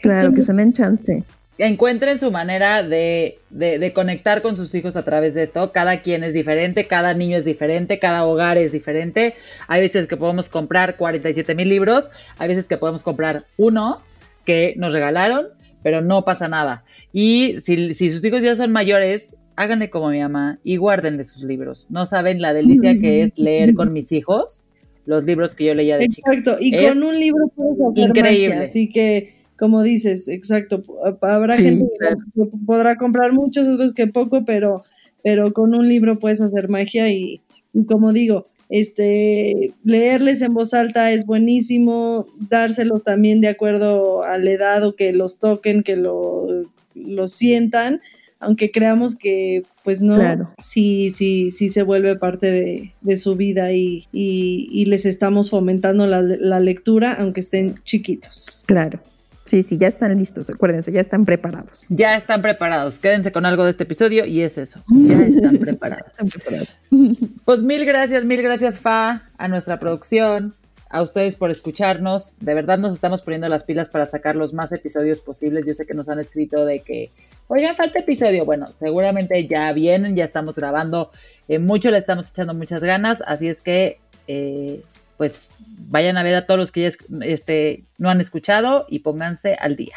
claro, que se den chance encuentren su manera de, de, de, conectar con sus hijos a través de esto. Cada quien es diferente, cada niño es diferente, cada hogar es diferente. Hay veces que podemos comprar 47 mil libros, hay veces que podemos comprar uno que nos regalaron, pero no pasa nada. Y si, sus hijos ya son mayores, háganle como mi mamá y guárdenle sus libros. No saben la delicia que es leer con mis hijos los libros que yo leía de chica. Exacto, y con un libro puedes hacer increíble. así que, como dices, exacto, habrá gente que podrá comprar muchos, otros que poco, pero, pero con un libro puedes hacer magia y, y como digo, este, leerles en voz alta es buenísimo, dárselo también de acuerdo al edad o que los toquen, que lo, lo sientan, aunque creamos que pues no, sí, sí, sí se vuelve parte de, de su vida y, y, y, les estamos fomentando la, la lectura aunque estén chiquitos. Claro. Sí, sí, ya están listos, acuérdense, ya están preparados. Ya están preparados. Quédense con algo de este episodio y es eso. Ya están preparados. Pues mil gracias, mil gracias, Fa, a nuestra producción, a ustedes por escucharnos. De verdad nos estamos poniendo las pilas para sacar los más episodios posibles. Yo sé que nos han escrito de que, oigan, falta episodio. Bueno, seguramente ya vienen, ya estamos grabando eh, mucho, le estamos echando muchas ganas. Así es que eh, pues vayan a ver a todos los que ya este, no han escuchado y pónganse al día.